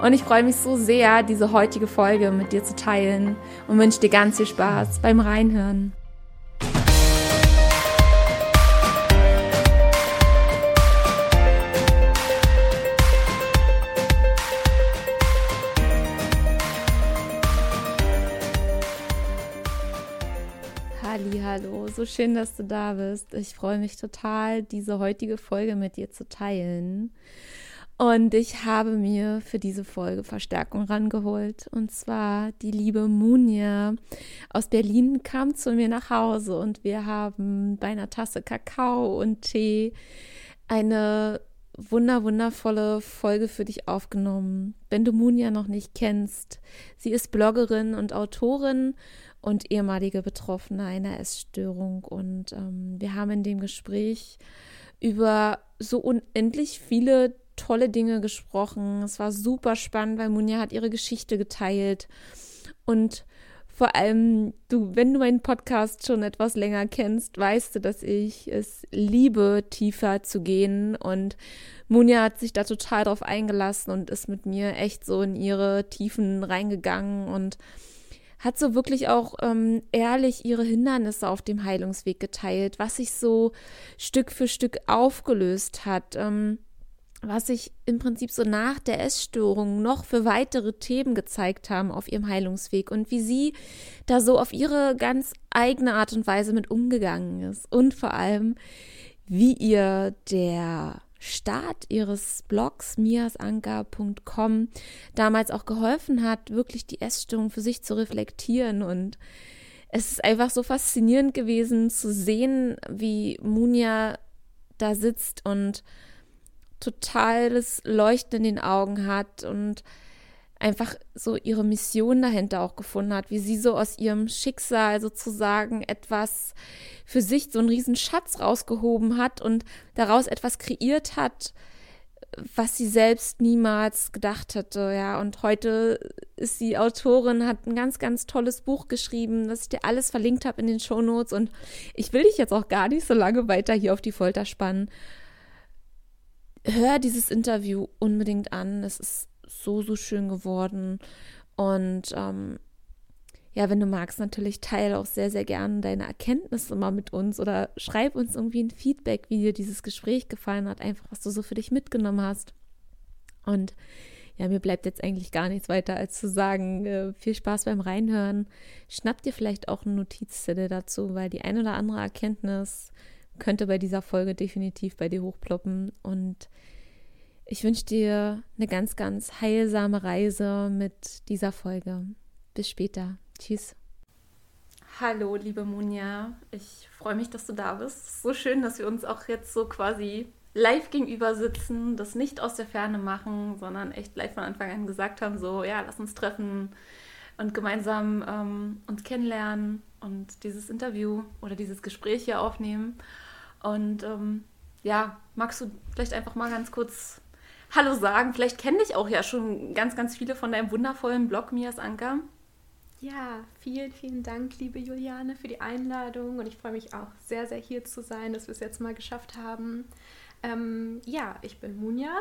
Und ich freue mich so sehr, diese heutige Folge mit dir zu teilen und wünsche dir ganz viel Spaß beim Reinhören. Hallo, so schön, dass du da bist. Ich freue mich total, diese heutige Folge mit dir zu teilen. Und ich habe mir für diese Folge Verstärkung rangeholt. Und zwar die liebe Munja aus Berlin kam zu mir nach Hause und wir haben bei einer Tasse Kakao und Tee eine wunder wundervolle Folge für dich aufgenommen. Wenn du Munja noch nicht kennst, sie ist Bloggerin und Autorin und ehemalige Betroffene einer Essstörung. Und ähm, wir haben in dem Gespräch über so unendlich viele tolle Dinge gesprochen. Es war super spannend, weil Munja hat ihre Geschichte geteilt. Und vor allem, du, wenn du meinen Podcast schon etwas länger kennst, weißt du, dass ich es liebe, tiefer zu gehen. Und Munja hat sich da total drauf eingelassen und ist mit mir echt so in ihre Tiefen reingegangen und hat so wirklich auch ähm, ehrlich ihre Hindernisse auf dem Heilungsweg geteilt, was sich so Stück für Stück aufgelöst hat. Ähm, was sich im Prinzip so nach der Essstörung noch für weitere Themen gezeigt haben auf ihrem Heilungsweg und wie sie da so auf ihre ganz eigene Art und Weise mit umgegangen ist. Und vor allem, wie ihr der Start ihres Blogs miasanka.com damals auch geholfen hat, wirklich die Essstörung für sich zu reflektieren. Und es ist einfach so faszinierend gewesen zu sehen, wie Munja da sitzt und totales Leuchten in den Augen hat und einfach so ihre Mission dahinter auch gefunden hat, wie sie so aus ihrem Schicksal sozusagen etwas für sich, so einen riesen Schatz rausgehoben hat und daraus etwas kreiert hat, was sie selbst niemals gedacht hätte, ja. Und heute ist sie Autorin, hat ein ganz, ganz tolles Buch geschrieben, das ich dir alles verlinkt habe in den Shownotes. Und ich will dich jetzt auch gar nicht so lange weiter hier auf die Folter spannen hör dieses Interview unbedingt an. Es ist so, so schön geworden. Und ähm, ja, wenn du magst, natürlich teile auch sehr, sehr gerne deine Erkenntnisse mal mit uns oder schreib uns irgendwie ein Feedback, wie dir dieses Gespräch gefallen hat, einfach was du so für dich mitgenommen hast. Und ja, mir bleibt jetzt eigentlich gar nichts weiter als zu sagen, äh, viel Spaß beim Reinhören. Schnapp dir vielleicht auch eine Notizzettel dazu, weil die ein oder andere Erkenntnis könnte bei dieser Folge definitiv bei dir hochploppen. Und ich wünsche dir eine ganz, ganz heilsame Reise mit dieser Folge. Bis später. Tschüss. Hallo, liebe Munja. Ich freue mich, dass du da bist. So schön, dass wir uns auch jetzt so quasi live gegenüber sitzen, das nicht aus der Ferne machen, sondern echt live von Anfang an gesagt haben, so, ja, lass uns treffen und gemeinsam ähm, uns kennenlernen und dieses Interview oder dieses Gespräch hier aufnehmen. Und ähm, ja, magst du vielleicht einfach mal ganz kurz Hallo sagen? Vielleicht kenne dich auch ja schon ganz, ganz viele von deinem wundervollen Blog Mias Anker. Ja, vielen, vielen Dank, liebe Juliane, für die Einladung. Und ich freue mich auch sehr, sehr hier zu sein, dass wir es jetzt mal geschafft haben. Ähm, ja, ich bin Munja,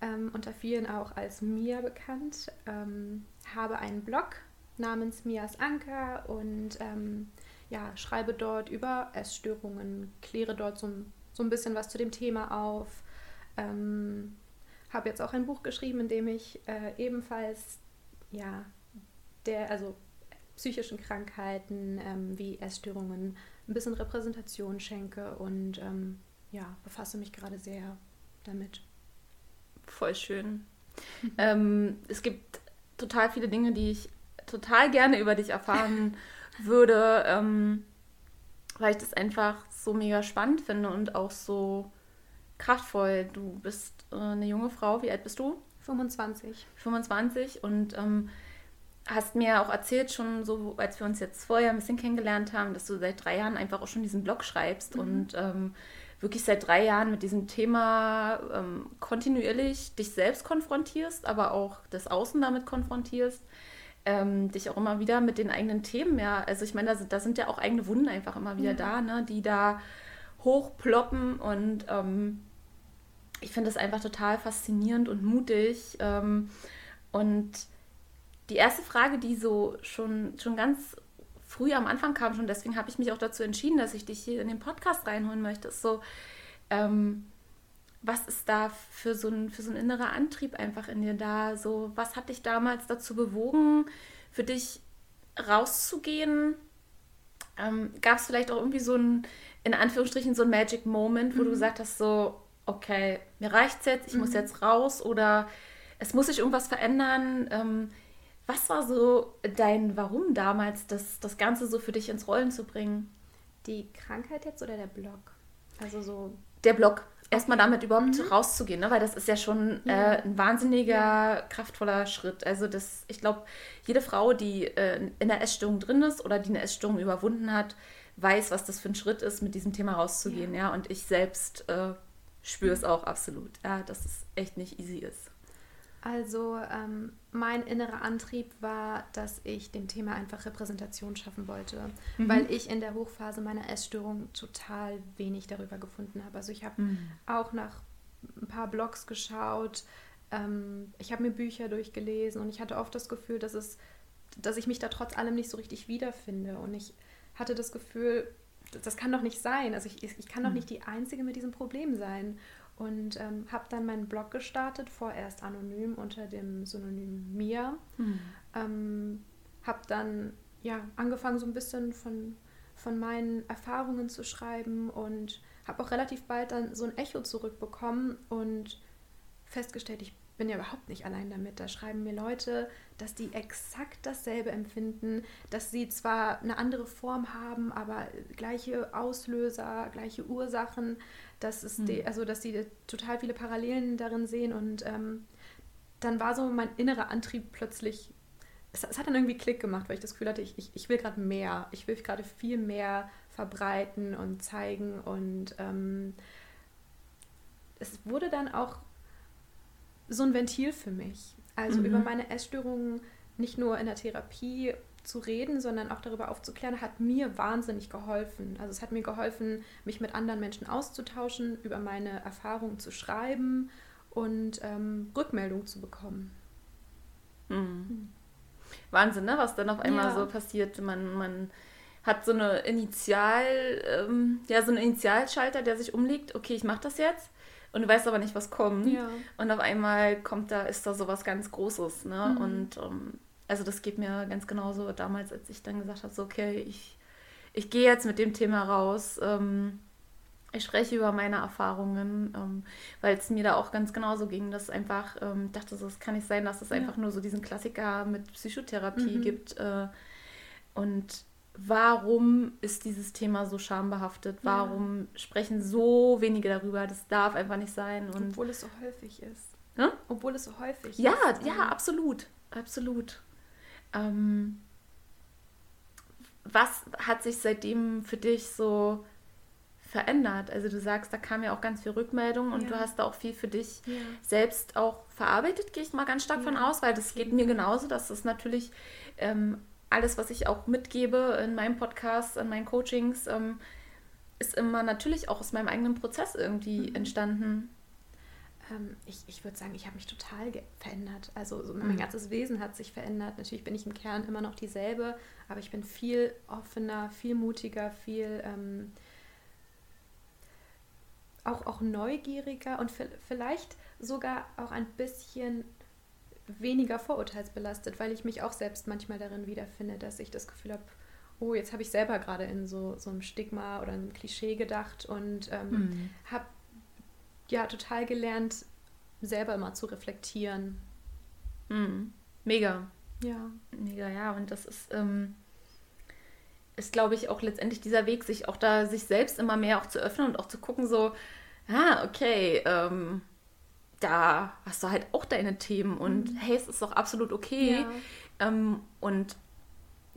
ähm, unter vielen auch als Mia bekannt, ähm, habe einen Blog namens Mias Anker und ähm, ja, schreibe dort über Essstörungen, kläre dort so, so ein bisschen was zu dem Thema auf. Ähm, habe jetzt auch ein Buch geschrieben, in dem ich äh, ebenfalls ja, der, also psychischen Krankheiten ähm, wie Essstörungen ein bisschen Repräsentation schenke und ähm, ja, befasse mich gerade sehr damit. Voll schön. ähm, es gibt total viele Dinge, die ich total gerne über dich erfahren würde, ähm, weil ich das einfach so mega spannend finde und auch so kraftvoll. Du bist äh, eine junge Frau, wie alt bist du? 25. 25 und ähm, hast mir auch erzählt, schon so, als wir uns jetzt vorher ein bisschen kennengelernt haben, dass du seit drei Jahren einfach auch schon diesen Blog schreibst mhm. und ähm, wirklich seit drei Jahren mit diesem Thema ähm, kontinuierlich dich selbst konfrontierst, aber auch das Außen damit konfrontierst. Ähm, dich auch immer wieder mit den eigenen Themen, ja. Also ich meine, da sind, da sind ja auch eigene Wunden einfach immer wieder ja. da, ne, die da hochploppen und ähm, ich finde das einfach total faszinierend und mutig. Ähm, und die erste Frage, die so schon, schon ganz früh am Anfang kam, schon deswegen habe ich mich auch dazu entschieden, dass ich dich hier in den Podcast reinholen möchte, ist so, ähm, was ist da für so, ein, für so ein innerer Antrieb einfach in dir da? So, was hat dich damals dazu bewogen, für dich rauszugehen? Ähm, Gab es vielleicht auch irgendwie so ein, in Anführungsstrichen, so ein Magic Moment, wo mhm. du gesagt hast, so, okay, mir reicht's jetzt, ich mhm. muss jetzt raus oder es muss sich irgendwas verändern? Ähm, was war so dein Warum damals, das, das Ganze so für dich ins Rollen zu bringen? Die Krankheit jetzt oder der Blog? Also so. Der Blog. Erstmal damit überhaupt mhm. rauszugehen, ne? weil das ist ja schon ja. Äh, ein wahnsinniger, ja. kraftvoller Schritt. Also das, ich glaube, jede Frau, die äh, in der Essstörung drin ist oder die eine Essstörung überwunden hat, weiß, was das für ein Schritt ist, mit diesem Thema rauszugehen. Ja, ja? Und ich selbst äh, spüre es auch absolut, ja, dass es echt nicht easy ist. Also ähm, mein innerer Antrieb war, dass ich dem Thema einfach Repräsentation schaffen wollte, mhm. weil ich in der Hochphase meiner Essstörung total wenig darüber gefunden habe. Also ich habe mhm. auch nach ein paar Blogs geschaut, ähm, ich habe mir Bücher durchgelesen und ich hatte oft das Gefühl, dass es, dass ich mich da trotz allem nicht so richtig wiederfinde. Und ich hatte das Gefühl, das kann doch nicht sein. Also ich, ich kann doch mhm. nicht die Einzige mit diesem Problem sein und ähm, habe dann meinen Blog gestartet, vorerst anonym unter dem Synonym Mia. Mhm. Ähm, habe dann ja angefangen so ein bisschen von, von meinen Erfahrungen zu schreiben und habe auch relativ bald dann so ein Echo zurückbekommen und festgestellt, ich bin ja überhaupt nicht allein damit. Da schreiben mir Leute, dass die exakt dasselbe empfinden, dass sie zwar eine andere Form haben, aber gleiche Auslöser, gleiche Ursachen, dass es mhm. die, also dass sie total viele Parallelen darin sehen und ähm, dann war so mein innerer Antrieb plötzlich, es, es, hat dann irgendwie Klick gemacht, weil ich das Gefühl hatte, ich, ich, ich will gerade mehr, ich will gerade viel mehr verbreiten und zeigen und ähm, es wurde dann auch so ein Ventil für mich. Also mhm. über meine Essstörungen nicht nur in der Therapie zu reden, sondern auch darüber aufzuklären, hat mir wahnsinnig geholfen. Also es hat mir geholfen, mich mit anderen Menschen auszutauschen, über meine Erfahrungen zu schreiben und ähm, Rückmeldung zu bekommen. Mhm. Wahnsinn, ne? was dann auf einmal ja. so passiert. Man, man hat so eine Initial, ähm, ja, so einen Initialschalter, der sich umlegt, okay, ich mache das jetzt und du weißt aber nicht, was kommt. Ja. Und auf einmal kommt da, ist da sowas ganz Großes, ne? Mhm. Und ähm, also das geht mir ganz genauso damals, als ich dann gesagt habe, so, okay, ich, ich gehe jetzt mit dem Thema raus. Ähm, ich spreche über meine Erfahrungen, ähm, weil es mir da auch ganz genauso ging, dass einfach, ähm, dachte so, es kann nicht sein, dass es ja. einfach nur so diesen Klassiker mit Psychotherapie mhm. gibt. Äh, und warum ist dieses Thema so schambehaftet? Warum ja. sprechen so wenige darüber? Das darf einfach nicht sein. Und Obwohl es so häufig ist. Hm? Obwohl es so häufig ja, ist. Ja, ja, absolut. Absolut. Ähm, was hat sich seitdem für dich so verändert? Also du sagst, da kam ja auch ganz viel Rückmeldung und ja. du hast da auch viel für dich ja. selbst auch verarbeitet, gehe ich mal ganz stark ja. von aus, weil das geht mir genauso, dass das natürlich ähm, alles, was ich auch mitgebe in meinem Podcast, in meinen Coachings, ähm, ist immer natürlich auch aus meinem eigenen Prozess irgendwie mhm. entstanden. Ähm, ich ich würde sagen, ich habe mich total verändert. Also so mein mhm. ganzes Wesen hat sich verändert. Natürlich bin ich im Kern immer noch dieselbe, aber ich bin viel offener, viel mutiger, viel ähm, auch, auch neugieriger und vielleicht sogar auch ein bisschen weniger vorurteilsbelastet, weil ich mich auch selbst manchmal darin wiederfinde, dass ich das Gefühl habe, oh, jetzt habe ich selber gerade in so, so einem Stigma oder einem Klischee gedacht und ähm, mhm. habe ja total gelernt, selber immer zu reflektieren. Mhm. Mega. Ja. Mega, ja. Und das ist, ähm, ist glaube ich, auch letztendlich dieser Weg, sich auch da, sich selbst immer mehr auch zu öffnen und auch zu gucken, so, ah, okay, ähm, da hast du halt auch deine Themen und mhm. hey, es ist doch absolut okay, ja. Ähm, und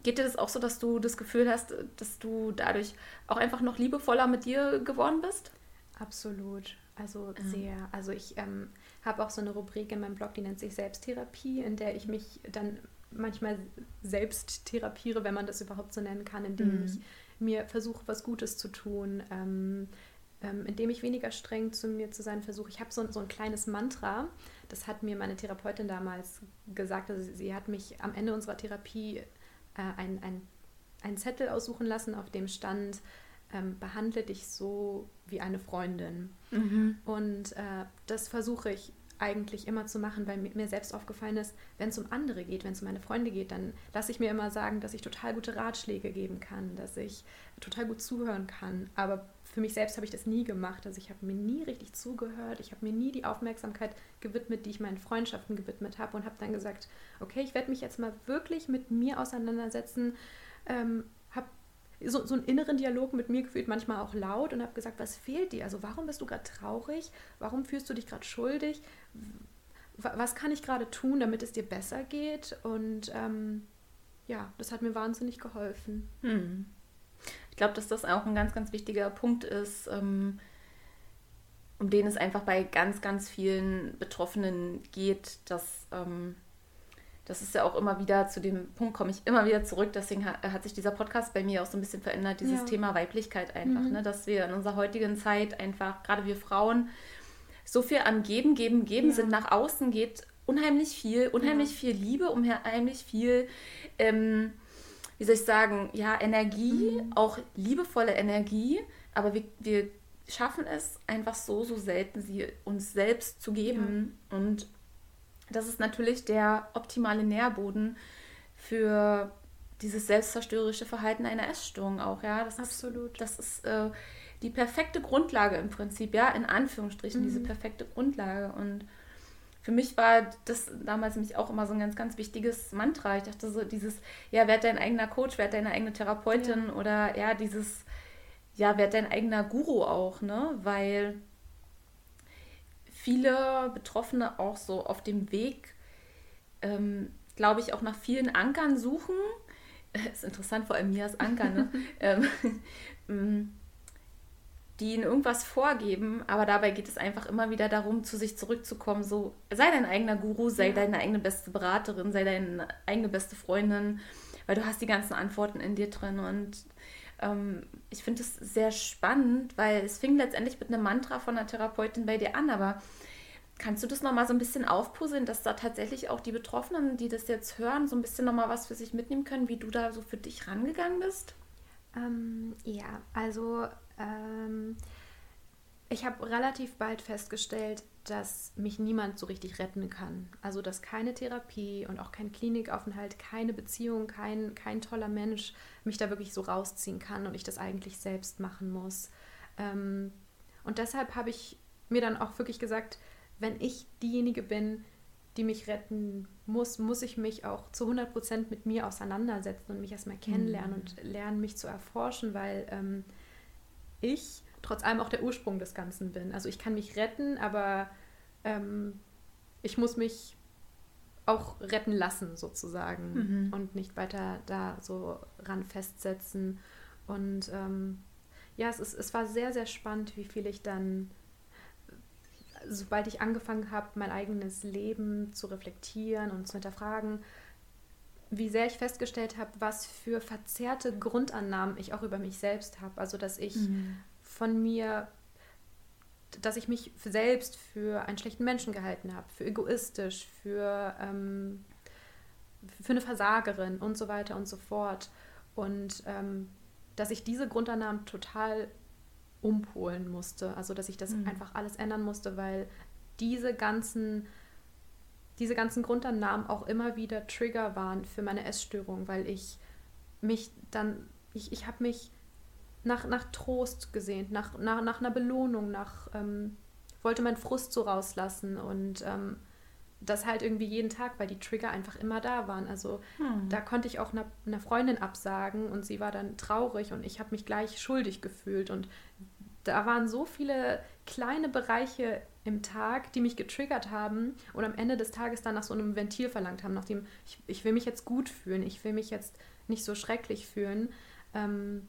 geht dir das auch so, dass du das Gefühl hast, dass du dadurch auch einfach noch liebevoller mit dir geworden bist? Absolut. Also ja. sehr. Also ich ähm, habe auch so eine Rubrik in meinem Blog, die nennt sich Selbsttherapie, in der ich mich dann manchmal selbst therapiere, wenn man das überhaupt so nennen kann, indem mhm. ich mir versuche, was Gutes zu tun, ähm, ähm, indem ich weniger streng zu mir zu sein versuche. Ich habe so, so ein kleines Mantra, das hat mir meine Therapeutin damals gesagt. Also sie hat mich am Ende unserer Therapie äh, ein, ein, einen Zettel aussuchen lassen, auf dem stand, ähm, behandle dich so wie eine Freundin. Mhm. Und äh, das versuche ich eigentlich immer zu machen, weil mir selbst aufgefallen ist, wenn es um andere geht, wenn es um meine Freunde geht, dann lasse ich mir immer sagen, dass ich total gute Ratschläge geben kann, dass ich total gut zuhören kann. Aber für mich selbst habe ich das nie gemacht. Also ich habe mir nie richtig zugehört, ich habe mir nie die Aufmerksamkeit gewidmet, die ich meinen Freundschaften gewidmet habe und habe dann gesagt, okay, ich werde mich jetzt mal wirklich mit mir auseinandersetzen, ähm, so, so einen inneren Dialog mit mir gefühlt, manchmal auch laut und habe gesagt, was fehlt dir? Also warum bist du gerade traurig? Warum fühlst du dich gerade schuldig? Was kann ich gerade tun, damit es dir besser geht? Und ähm, ja, das hat mir wahnsinnig geholfen. Hm. Ich glaube, dass das auch ein ganz, ganz wichtiger Punkt ist, ähm, um den es einfach bei ganz, ganz vielen Betroffenen geht, dass ähm, das ist ja auch immer wieder, zu dem Punkt komme ich immer wieder zurück, deswegen hat, hat, sich dieser Podcast bei mir auch so ein bisschen verändert, dieses ja. Thema Weiblichkeit einfach, mhm. ne? dass wir in unserer heutigen Zeit einfach, gerade wir Frauen, so viel am Geben, Geben, Geben ja. sind, nach außen geht unheimlich viel, unheimlich ja. viel Liebe, unheimlich viel, ähm, wie soll ich sagen, ja, Energie, mhm. auch liebevolle Energie, aber wir, wir schaffen es einfach so, so selten, sie uns selbst zu geben und das ist natürlich der optimale Nährboden für dieses selbstzerstörerische Verhalten einer Essstörung auch, ja. Das Absolut. Ist, das ist äh, die perfekte Grundlage im Prinzip, ja, in Anführungsstrichen, mhm. diese perfekte Grundlage. Und für mich war das damals nämlich auch immer so ein ganz, ganz wichtiges Mantra. Ich dachte so, dieses, ja, werd dein eigener Coach, werd deine eigene Therapeutin ja. oder ja, dieses, ja, werd dein eigener Guru auch, ne? Weil viele Betroffene auch so auf dem Weg, ähm, glaube ich, auch nach vielen Ankern suchen. ist interessant, vor allem mir als Anker, ne? ähm, mm, die ihnen irgendwas vorgeben, aber dabei geht es einfach immer wieder darum, zu sich zurückzukommen. So, sei dein eigener Guru, sei ja. deine eigene beste Beraterin, sei deine eigene beste Freundin, weil du hast die ganzen Antworten in dir drin und ähm, ich finde es sehr spannend, weil es fing letztendlich mit einem Mantra von einer Therapeutin bei dir an, aber kannst du das nochmal so ein bisschen aufpuzzeln, dass da tatsächlich auch die Betroffenen, die das jetzt hören, so ein bisschen nochmal was für sich mitnehmen können, wie du da so für dich rangegangen bist? Ähm, ja, also ähm, ich habe relativ bald festgestellt, dass mich niemand so richtig retten kann. Also dass keine Therapie und auch kein Klinikaufenthalt, keine Beziehung, kein, kein toller Mensch mich da wirklich so rausziehen kann und ich das eigentlich selbst machen muss. Ähm, und deshalb habe ich mir dann auch wirklich gesagt, wenn ich diejenige bin, die mich retten muss, muss ich mich auch zu 100 Prozent mit mir auseinandersetzen und mich erstmal kennenlernen mhm. und lernen, mich zu erforschen, weil ähm, ich trotz allem auch der Ursprung des Ganzen bin. Also ich kann mich retten, aber ähm, ich muss mich auch retten lassen sozusagen mhm. und nicht weiter da so ran festsetzen. Und ähm, ja, es, ist, es war sehr, sehr spannend, wie viel ich dann, sobald ich angefangen habe, mein eigenes Leben zu reflektieren und zu hinterfragen, wie sehr ich festgestellt habe, was für verzerrte Grundannahmen ich auch über mich selbst habe. Also, dass ich mhm. Von mir dass ich mich selbst für einen schlechten Menschen gehalten habe, für egoistisch, für, ähm, für eine Versagerin und so weiter und so fort. Und ähm, dass ich diese Grundannahmen total umpolen musste. Also dass ich das mhm. einfach alles ändern musste, weil diese ganzen, diese ganzen Grundannahmen auch immer wieder Trigger waren für meine Essstörung, weil ich mich dann, ich, ich habe mich nach, nach Trost gesehnt, nach, nach, nach einer Belohnung, nach, ähm, wollte meinen Frust so rauslassen und ähm, das halt irgendwie jeden Tag, weil die Trigger einfach immer da waren. Also hm. da konnte ich auch einer, einer Freundin absagen und sie war dann traurig und ich habe mich gleich schuldig gefühlt und da waren so viele kleine Bereiche im Tag, die mich getriggert haben und am Ende des Tages dann nach so einem Ventil verlangt haben, nachdem ich, ich will mich jetzt gut fühlen, ich will mich jetzt nicht so schrecklich fühlen. Ähm,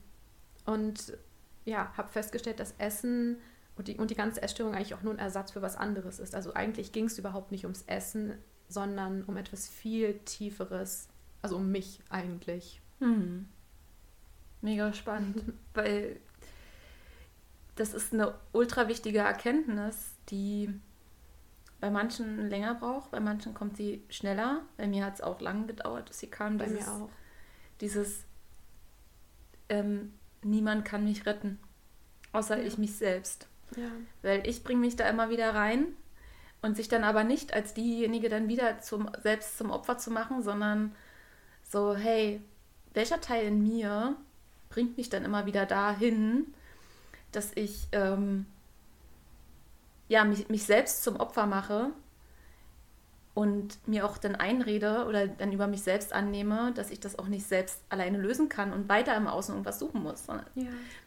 und ja, habe festgestellt, dass Essen und die, und die ganze Essstörung eigentlich auch nur ein Ersatz für was anderes ist. Also eigentlich ging es überhaupt nicht ums Essen, sondern um etwas viel Tieferes, also um mich eigentlich. Hm. Mega spannend, weil das ist eine ultra wichtige Erkenntnis, die bei manchen länger braucht, bei manchen kommt sie schneller. Bei mir hat es auch lange gedauert, dass sie kam. Bei dieses, mir auch. Dieses, ähm, niemand kann mich retten, außer ja. ich mich selbst. Ja. Weil ich bringe mich da immer wieder rein und sich dann aber nicht als diejenige dann wieder zum, selbst zum Opfer zu machen, sondern so, hey, welcher Teil in mir bringt mich dann immer wieder dahin, dass ich ähm, ja, mich, mich selbst zum Opfer mache und mir auch dann einrede oder dann über mich selbst annehme, dass ich das auch nicht selbst alleine lösen kann und weiter im Außen irgendwas suchen muss. Ja.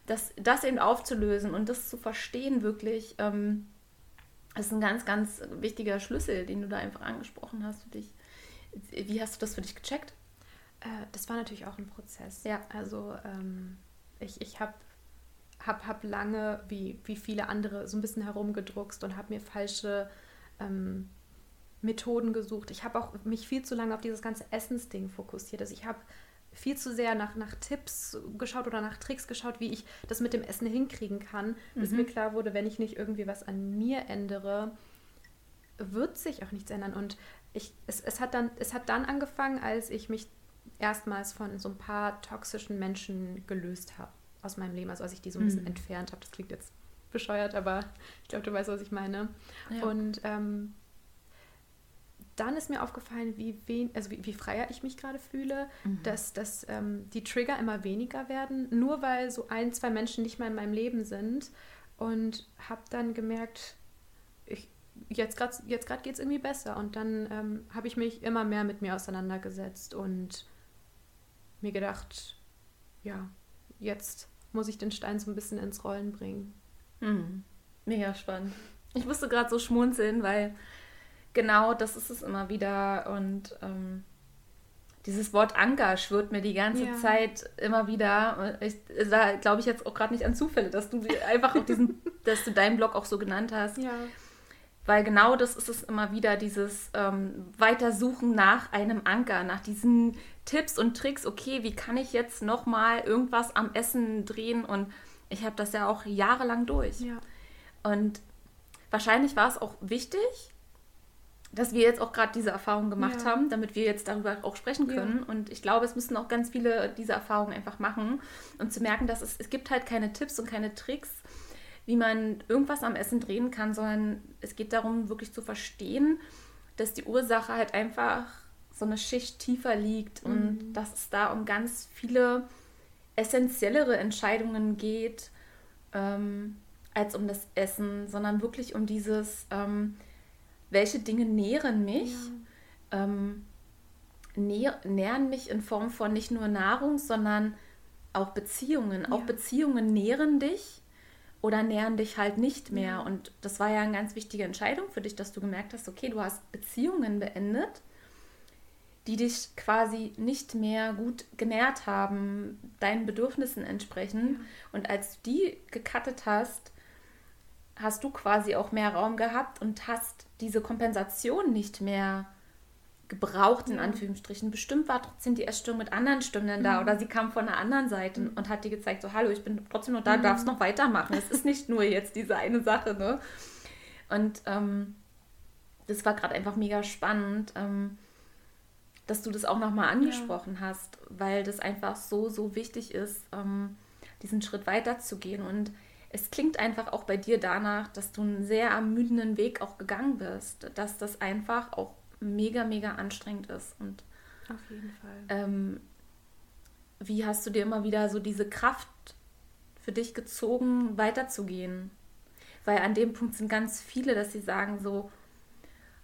Das, das eben aufzulösen und das zu verstehen wirklich, ähm, ist ein ganz, ganz wichtiger Schlüssel, den du da einfach angesprochen hast für dich. Wie hast du das für dich gecheckt? Äh, das war natürlich auch ein Prozess. Ja. Also ähm, ich, ich habe hab, hab lange, wie, wie viele andere, so ein bisschen herumgedruckst und habe mir falsche ähm, Methoden gesucht. Ich habe auch mich viel zu lange auf dieses ganze Essensding fokussiert. Also ich habe viel zu sehr nach, nach Tipps geschaut oder nach Tricks geschaut, wie ich das mit dem Essen hinkriegen kann, mhm. bis mir klar wurde, wenn ich nicht irgendwie was an mir ändere, wird sich auch nichts ändern. Und ich, es, es, hat dann, es hat dann angefangen, als ich mich erstmals von so ein paar toxischen Menschen gelöst habe aus meinem Leben, also als ich die so ein bisschen mhm. entfernt habe. Das klingt jetzt bescheuert, aber ich glaube, du weißt, was ich meine. Ja. Und ähm, dann ist mir aufgefallen, wie, wen, also wie, wie freier ich mich gerade fühle, mhm. dass, dass ähm, die Trigger immer weniger werden, nur weil so ein, zwei Menschen nicht mehr in meinem Leben sind. Und habe dann gemerkt, ich, jetzt gerade jetzt geht es irgendwie besser. Und dann ähm, habe ich mich immer mehr mit mir auseinandergesetzt und mir gedacht, ja, jetzt muss ich den Stein so ein bisschen ins Rollen bringen. Mhm. Mega spannend. Ich musste gerade so schmunzeln, weil genau das ist es immer wieder. Und ähm, dieses Wort Anker schwirrt mir die ganze ja. Zeit immer wieder. Ich, da glaube ich jetzt auch gerade nicht an Zufälle, dass du einfach auf diesen, dass du deinen Blog auch so genannt hast. Ja. Weil genau das ist es immer wieder, dieses ähm, Weitersuchen nach einem Anker, nach diesen Tipps und Tricks. Okay, wie kann ich jetzt nochmal irgendwas am Essen drehen? Und ich habe das ja auch jahrelang durch. Ja. Und wahrscheinlich war es auch wichtig, dass wir jetzt auch gerade diese Erfahrung gemacht ja. haben, damit wir jetzt darüber auch sprechen können. Ja. Und ich glaube, es müssen auch ganz viele diese Erfahrungen einfach machen und zu merken, dass es, es gibt halt keine Tipps und keine Tricks, wie man irgendwas am Essen drehen kann, sondern es geht darum, wirklich zu verstehen, dass die Ursache halt einfach so eine Schicht tiefer liegt mhm. und dass es da um ganz viele essentiellere Entscheidungen geht ähm, als um das Essen, sondern wirklich um dieses ähm, welche Dinge nähren mich, ja. ähm, nähr, nähren mich in Form von nicht nur Nahrung, sondern auch Beziehungen. Ja. Auch Beziehungen nähren dich oder nähren dich halt nicht mehr. Ja. Und das war ja eine ganz wichtige Entscheidung für dich, dass du gemerkt hast, okay, du hast Beziehungen beendet, die dich quasi nicht mehr gut genährt haben, deinen Bedürfnissen entsprechend. Und als du die gecuttet hast, hast du quasi auch mehr Raum gehabt und hast diese Kompensation nicht mehr gebraucht, in ja. Anführungsstrichen. Bestimmt war trotzdem die Essstörung mit anderen Stimmen mhm. da oder sie kam von der anderen Seite mhm. und hat dir gezeigt, so hallo, ich bin trotzdem noch da, mhm. darfst noch weitermachen. Es ist nicht nur jetzt diese eine Sache, ne? Und ähm, das war gerade einfach mega spannend, ähm, dass du das auch nochmal angesprochen ja. hast, weil das einfach so, so wichtig ist, ähm, diesen Schritt weiterzugehen und es klingt einfach auch bei dir danach, dass du einen sehr ermüdenden Weg auch gegangen bist, dass das einfach auch mega, mega anstrengend ist. Und auf jeden Fall. Ähm, wie hast du dir immer wieder so diese Kraft für dich gezogen, weiterzugehen? Weil an dem Punkt sind ganz viele, dass sie sagen so,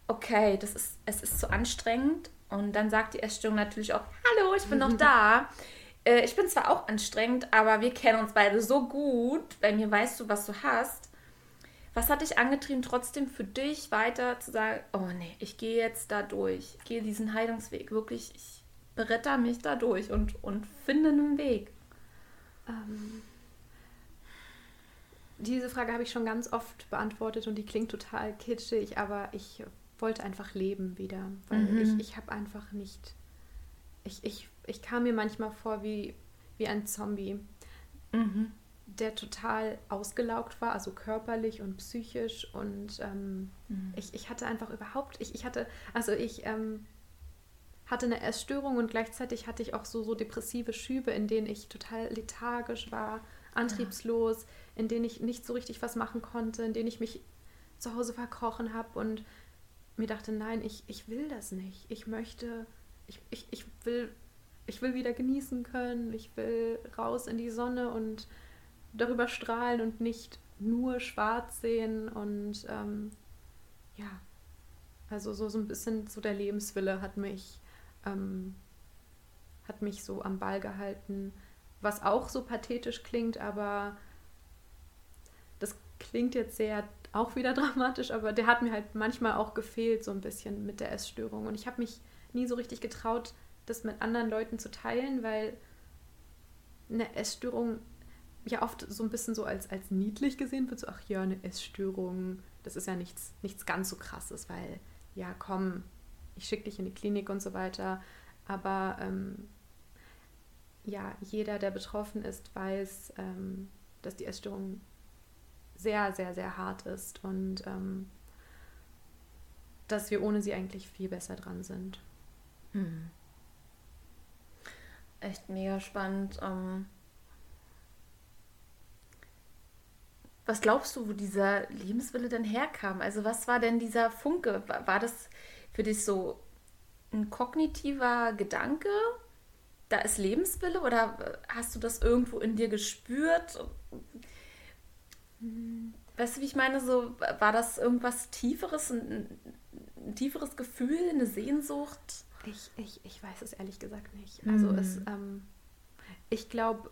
okay, das ist, es ist zu anstrengend. Und dann sagt die Essstörung natürlich auch, hallo, ich bin noch da äh, ich bin zwar auch anstrengend, aber wir kennen uns beide so gut. Bei mir weißt du, was du hast. Was hat dich angetrieben, trotzdem für dich weiter zu sagen, oh nee, ich gehe jetzt da durch, ich gehe diesen Heilungsweg, wirklich, ich beretter mich da durch und, und finde einen Weg? Ähm, diese Frage habe ich schon ganz oft beantwortet und die klingt total kitschig, aber ich wollte einfach leben wieder, weil mhm. ich, ich habe einfach nicht, ich, ich, ich kam mir manchmal vor wie, wie ein Zombie, mhm. der total ausgelaugt war, also körperlich und psychisch und ähm, mhm. ich, ich hatte einfach überhaupt, ich, ich hatte, also ich ähm, hatte eine Essstörung und gleichzeitig hatte ich auch so, so depressive Schübe, in denen ich total lethargisch war, antriebslos, in denen ich nicht so richtig was machen konnte, in denen ich mich zu Hause verkrochen habe und mir dachte, nein, ich, ich will das nicht. Ich möchte, ich, ich, ich, will, ich will wieder genießen können, ich will raus in die Sonne und darüber strahlen und nicht nur schwarz sehen und ähm, ja, also so, so ein bisschen so der Lebenswille hat mich, ähm, hat mich so am Ball gehalten, was auch so pathetisch klingt, aber das klingt jetzt sehr auch wieder dramatisch, aber der hat mir halt manchmal auch gefehlt, so ein bisschen mit der Essstörung. Und ich habe mich nie so richtig getraut, das mit anderen Leuten zu teilen, weil eine Essstörung ja oft so ein bisschen so als, als niedlich gesehen wird, so, ach ja, eine Essstörung, das ist ja nichts, nichts ganz so krasses, weil, ja, komm, ich schicke dich in die Klinik und so weiter. Aber ähm, ja, jeder, der betroffen ist, weiß, ähm, dass die Essstörung sehr, sehr, sehr hart ist und ähm, dass wir ohne sie eigentlich viel besser dran sind. Hm. Echt mega spannend. Ähm was glaubst du, wo dieser Lebenswille denn herkam? Also was war denn dieser Funke? War das für dich so ein kognitiver Gedanke? Da ist Lebenswille oder hast du das irgendwo in dir gespürt? Weißt du, wie ich meine? So, war das irgendwas Tieferes, ein, ein tieferes Gefühl, eine Sehnsucht? Ich, ich, ich weiß es ehrlich gesagt nicht. Also mhm. es, ähm, ich glaube,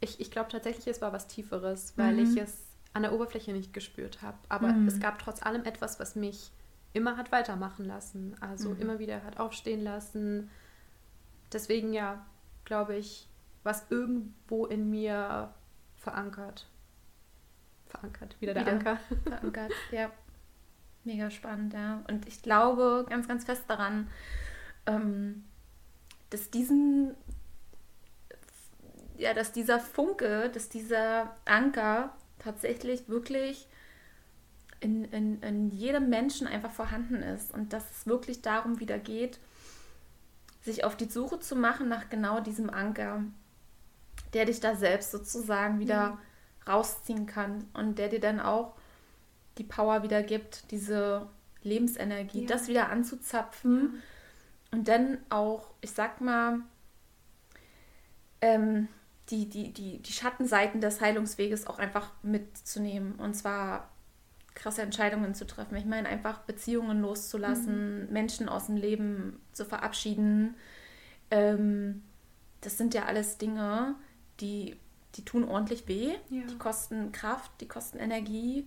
ich, ich glaube tatsächlich, es war was Tieferes, weil mhm. ich es an der Oberfläche nicht gespürt habe. Aber mhm. es gab trotz allem etwas, was mich immer hat weitermachen lassen. Also mhm. immer wieder hat aufstehen lassen. Deswegen ja, glaube ich, was irgendwo in mir verankert verankert. Wieder der Wieder Anker. Verankert, ja. Mega spannend, ja. Und ich glaube ganz, ganz fest daran, ähm, dass diesen, ja, dass dieser Funke, dass dieser Anker tatsächlich wirklich in, in, in jedem Menschen einfach vorhanden ist und dass es wirklich darum wieder geht, sich auf die Suche zu machen nach genau diesem Anker, der dich da selbst sozusagen wieder mhm rausziehen kann und der dir dann auch die Power wieder gibt, diese Lebensenergie, ja. das wieder anzuzapfen ja. Und dann auch, ich sag mal, ähm, die, die, die, die Schattenseiten des Heilungsweges auch einfach mitzunehmen und zwar krasse Entscheidungen zu treffen. Ich meine, einfach Beziehungen loszulassen, mhm. Menschen aus dem Leben zu verabschieden. Ähm, das sind ja alles Dinge, die die tun ordentlich weh, ja. die kosten Kraft, die kosten Energie,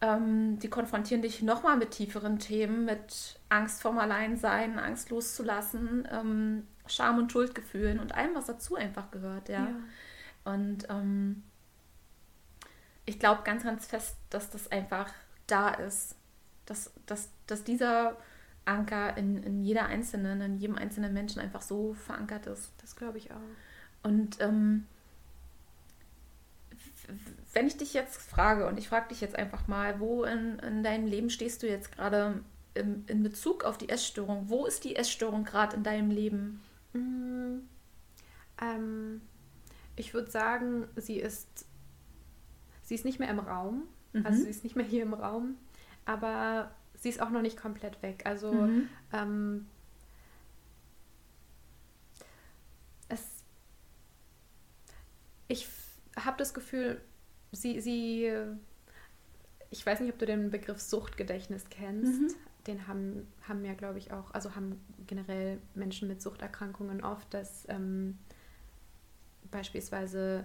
ähm, die konfrontieren dich nochmal mit tieferen Themen, mit Angst vorm Alleinsein, Angst loszulassen, ähm, Scham und Schuldgefühlen und allem, was dazu einfach gehört, ja. ja. Und ähm, ich glaube ganz, ganz fest, dass das einfach da ist, dass, dass, dass dieser Anker in, in jeder Einzelnen, in jedem einzelnen Menschen einfach so verankert ist. Das glaube ich auch. Und ähm, wenn ich dich jetzt frage, und ich frage dich jetzt einfach mal, wo in, in deinem Leben stehst du jetzt gerade in, in Bezug auf die Essstörung? Wo ist die Essstörung gerade in deinem Leben? Mm, ähm, ich würde sagen, sie ist, sie ist nicht mehr im Raum. Mhm. Also sie ist nicht mehr hier im Raum, aber sie ist auch noch nicht komplett weg. Also mhm. ähm, es, ich habe das Gefühl, sie, sie, ich weiß nicht, ob du den Begriff Suchtgedächtnis kennst. Mhm. Den haben, haben ja, glaube ich, auch, also haben generell Menschen mit Suchterkrankungen oft, dass, ähm, beispielsweise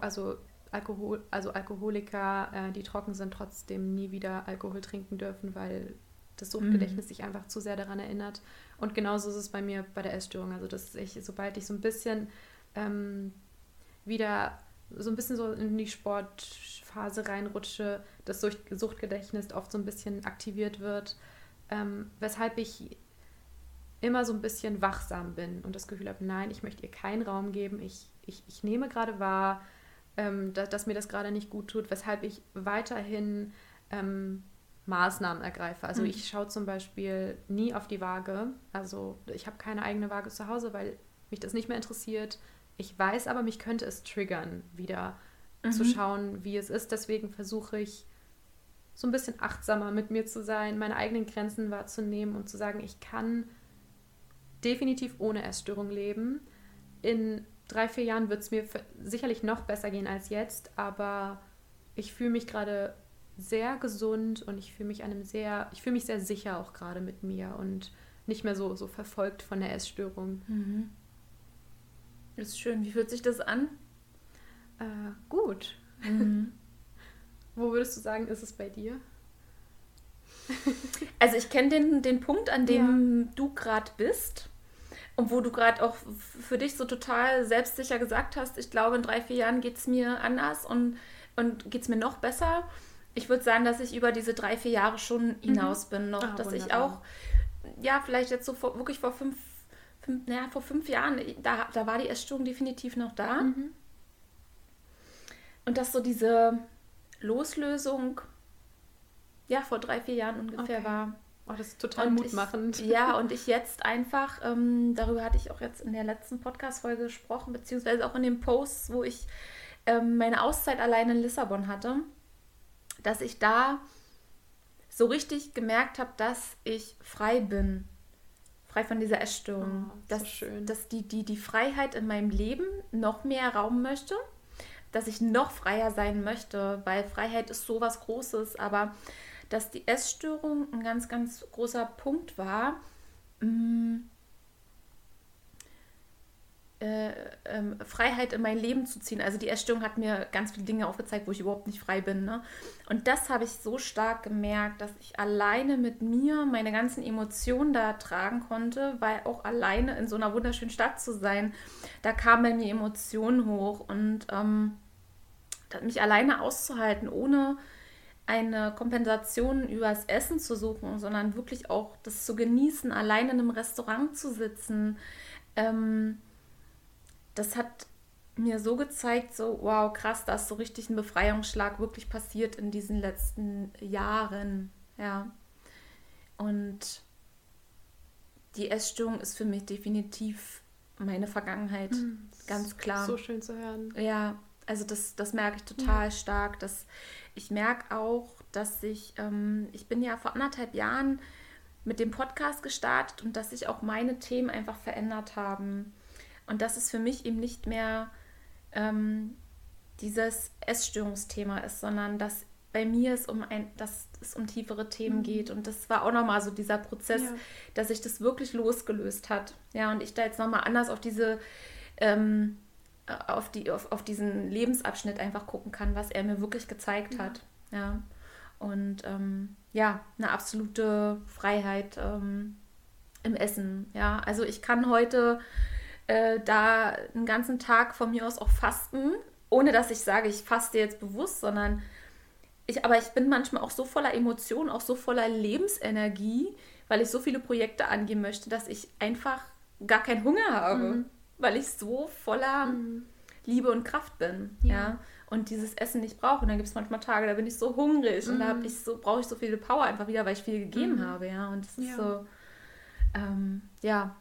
also Alkohol, also Alkoholiker, äh, die trocken sind, trotzdem nie wieder Alkohol trinken dürfen, weil das Suchtgedächtnis mhm. sich einfach zu sehr daran erinnert. Und genauso ist es bei mir bei der Essstörung. Also, dass ich, sobald ich so ein bisschen ähm, wieder so ein bisschen so in die Sportphase reinrutsche, das Suchtgedächtnis oft so ein bisschen aktiviert wird, ähm, weshalb ich immer so ein bisschen wachsam bin und das Gefühl habe, nein, ich möchte ihr keinen Raum geben, ich, ich, ich nehme gerade wahr, ähm, dass, dass, mir das gerade nicht gut tut, weshalb ich weiterhin ähm, Maßnahmen ergreife. Also mhm. ich schaue zum Beispiel nie auf die Waage, also ich habe keine eigene Waage zu Hause, weil mich das nicht mehr interessiert. Ich weiß aber, mich könnte es triggern, wieder mhm. zu schauen, wie es ist. Deswegen versuche ich so ein bisschen achtsamer mit mir zu sein, meine eigenen Grenzen wahrzunehmen und zu sagen, ich kann definitiv ohne Essstörung leben. In drei, vier Jahren wird es mir sicherlich noch besser gehen als jetzt, aber ich fühle mich gerade sehr gesund und ich fühle mich einem sehr, ich fühle mich sehr sicher auch gerade mit mir und nicht mehr so, so verfolgt von der Essstörung. Mhm. Das ist schön. Wie fühlt sich das an? Äh, gut. Mhm. Wo würdest du sagen, ist es bei dir? Also ich kenne den, den Punkt, an dem ja. du gerade bist. Und wo du gerade auch für dich so total selbstsicher gesagt hast, ich glaube, in drei, vier Jahren geht es mir anders und, und geht es mir noch besser. Ich würde sagen, dass ich über diese drei, vier Jahre schon mhm. hinaus mhm. bin noch. Ah, dass wunderbar. ich auch, ja, vielleicht jetzt so vor, wirklich vor fünf, naja, vor fünf Jahren, da, da war die Essstörung definitiv noch da. Mhm. Und dass so diese Loslösung, ja, vor drei, vier Jahren ungefähr okay. war. Oh, das ist total und mutmachend. Ich, ja, und ich jetzt einfach, ähm, darüber hatte ich auch jetzt in der letzten Podcast-Folge gesprochen, beziehungsweise auch in den Posts, wo ich ähm, meine Auszeit alleine in Lissabon hatte, dass ich da so richtig gemerkt habe, dass ich frei bin. Frei von dieser Essstörung. Oh, dass, schön. dass die, die, die Freiheit in meinem Leben noch mehr Raum möchte, dass ich noch freier sein möchte, weil Freiheit ist so was Großes, aber dass die Essstörung ein ganz, ganz großer Punkt war. Mh, mm, äh, ähm, Freiheit in mein Leben zu ziehen. Also die Essstörung hat mir ganz viele Dinge aufgezeigt, wo ich überhaupt nicht frei bin. Ne? Und das habe ich so stark gemerkt, dass ich alleine mit mir meine ganzen Emotionen da tragen konnte, weil auch alleine in so einer wunderschönen Stadt zu sein, da kamen bei mir Emotionen hoch und ähm, mich alleine auszuhalten, ohne eine Kompensation übers Essen zu suchen, sondern wirklich auch das zu genießen, allein in einem Restaurant zu sitzen. Ähm, das hat mir so gezeigt, so wow, krass, da ist so richtig ein Befreiungsschlag wirklich passiert in diesen letzten Jahren. Ja. Und die Essstörung ist für mich definitiv meine Vergangenheit, mhm, ganz klar. So schön zu hören. Ja, also das, das merke ich total ja. stark, dass ich merke auch, dass ich, ähm, ich bin ja vor anderthalb Jahren mit dem Podcast gestartet und dass sich auch meine Themen einfach verändert haben. Und dass es für mich eben nicht mehr ähm, dieses Essstörungsthema ist, sondern dass bei mir es um ein, dass es um tiefere Themen mhm. geht. Und das war auch nochmal so dieser Prozess, ja. dass sich das wirklich losgelöst hat. Ja, und ich da jetzt nochmal anders auf diese ähm, auf, die, auf, auf diesen Lebensabschnitt einfach gucken kann, was er mir wirklich gezeigt ja. hat. Ja. Und ähm, ja, eine absolute Freiheit ähm, im Essen. Ja, also ich kann heute äh, da einen ganzen Tag von mir aus auch fasten, ohne dass ich sage, ich faste jetzt bewusst, sondern ich, aber ich bin manchmal auch so voller Emotionen, auch so voller Lebensenergie, weil ich so viele Projekte angehen möchte, dass ich einfach gar keinen Hunger habe. Mhm weil ich so voller mhm. Liebe und Kraft bin. Ja. ja. Und dieses Essen nicht brauche. Und dann gibt es manchmal Tage, da bin ich so hungrig mhm. und da ich so, brauche ich so viel Power einfach wieder, weil ich viel gegeben mhm. habe, ja. Und es ist ja. so, ähm, ja,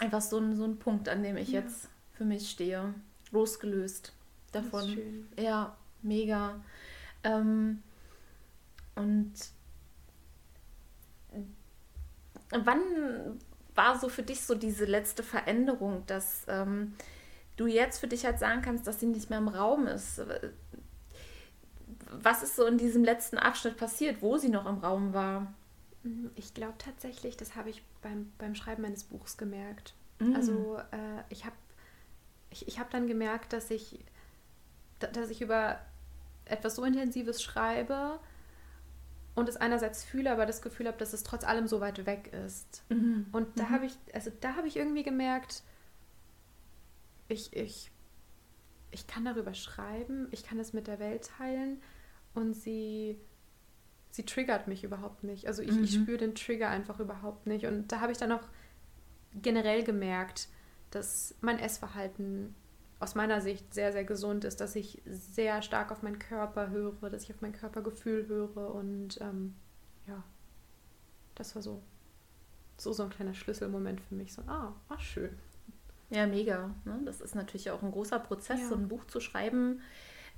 einfach so ein, so ein Punkt, an dem ich ja. jetzt für mich stehe. Losgelöst davon. Ja, mega. Ähm, und wann war so für dich so diese letzte Veränderung, dass ähm, du jetzt für dich halt sagen kannst, dass sie nicht mehr im Raum ist? Was ist so in diesem letzten Abschnitt passiert, wo sie noch im Raum war? Mhm, ich glaube tatsächlich, das habe ich beim, beim Schreiben meines Buchs gemerkt. Mhm. Also äh, ich habe ich, ich habe dann gemerkt, dass ich, dass ich über etwas so Intensives schreibe und es einerseits fühle, aber das Gefühl habe, dass es trotz allem so weit weg ist. Mhm. Und da mhm. habe ich, also da habe ich irgendwie gemerkt, ich, ich, ich kann darüber schreiben, ich kann es mit der Welt teilen und sie, sie triggert mich überhaupt nicht. Also ich, mhm. ich spüre den Trigger einfach überhaupt nicht. Und da habe ich dann auch generell gemerkt, dass mein Essverhalten aus meiner Sicht sehr, sehr gesund ist, dass ich sehr stark auf meinen Körper höre, dass ich auf mein Körpergefühl höre und ähm, ja, das war so, so, so ein kleiner Schlüsselmoment für mich. So, ah, ah schön. Ja, mega. Ne? Das ist natürlich auch ein großer Prozess, ja. so ein Buch zu schreiben.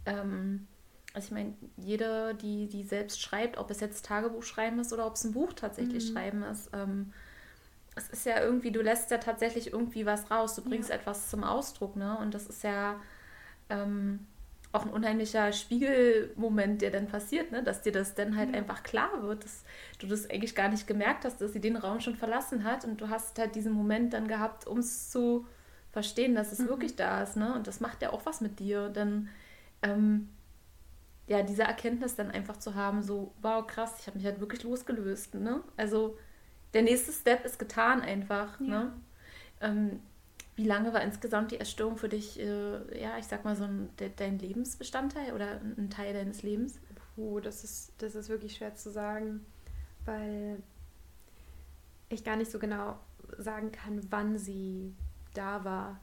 Ähm, also ich meine, jede, die, die selbst schreibt, ob es jetzt Tagebuch schreiben ist oder ob es ein Buch tatsächlich mhm. schreiben ist, ähm, es ist ja irgendwie, du lässt ja tatsächlich irgendwie was raus, du bringst ja. etwas zum Ausdruck, ne? Und das ist ja ähm, auch ein unheimlicher Spiegelmoment, der dann passiert, ne? Dass dir das dann halt ja. einfach klar wird, dass du das eigentlich gar nicht gemerkt hast, dass sie den Raum schon verlassen hat und du hast halt diesen Moment dann gehabt, um es zu verstehen, dass es mhm. wirklich da ist, ne? Und das macht ja auch was mit dir, denn ähm, ja, diese Erkenntnis dann einfach zu haben, so, wow, krass, ich habe mich halt wirklich losgelöst, ne? Also der nächste Step ist getan einfach. Ja. Ne? Ähm, wie lange war insgesamt die Essstörung für dich, äh, ja, ich sag mal, so ein, de, dein Lebensbestandteil oder ein Teil deines Lebens? Puh, das ist, das ist wirklich schwer zu sagen, weil ich gar nicht so genau sagen kann, wann sie da war.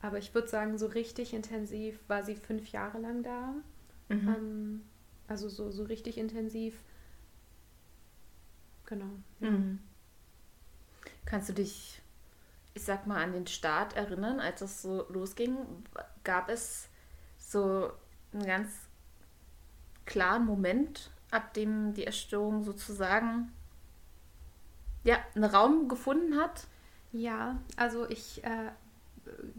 Aber ich würde sagen, so richtig intensiv war sie fünf Jahre lang da. Mhm. Ähm, also so, so richtig intensiv. Genau. Ja. Mhm. Kannst du dich, ich sag mal, an den Start erinnern, als es so losging? Gab es so einen ganz klaren Moment, ab dem die Erstörung sozusagen ja, einen Raum gefunden hat? Ja, also ich äh,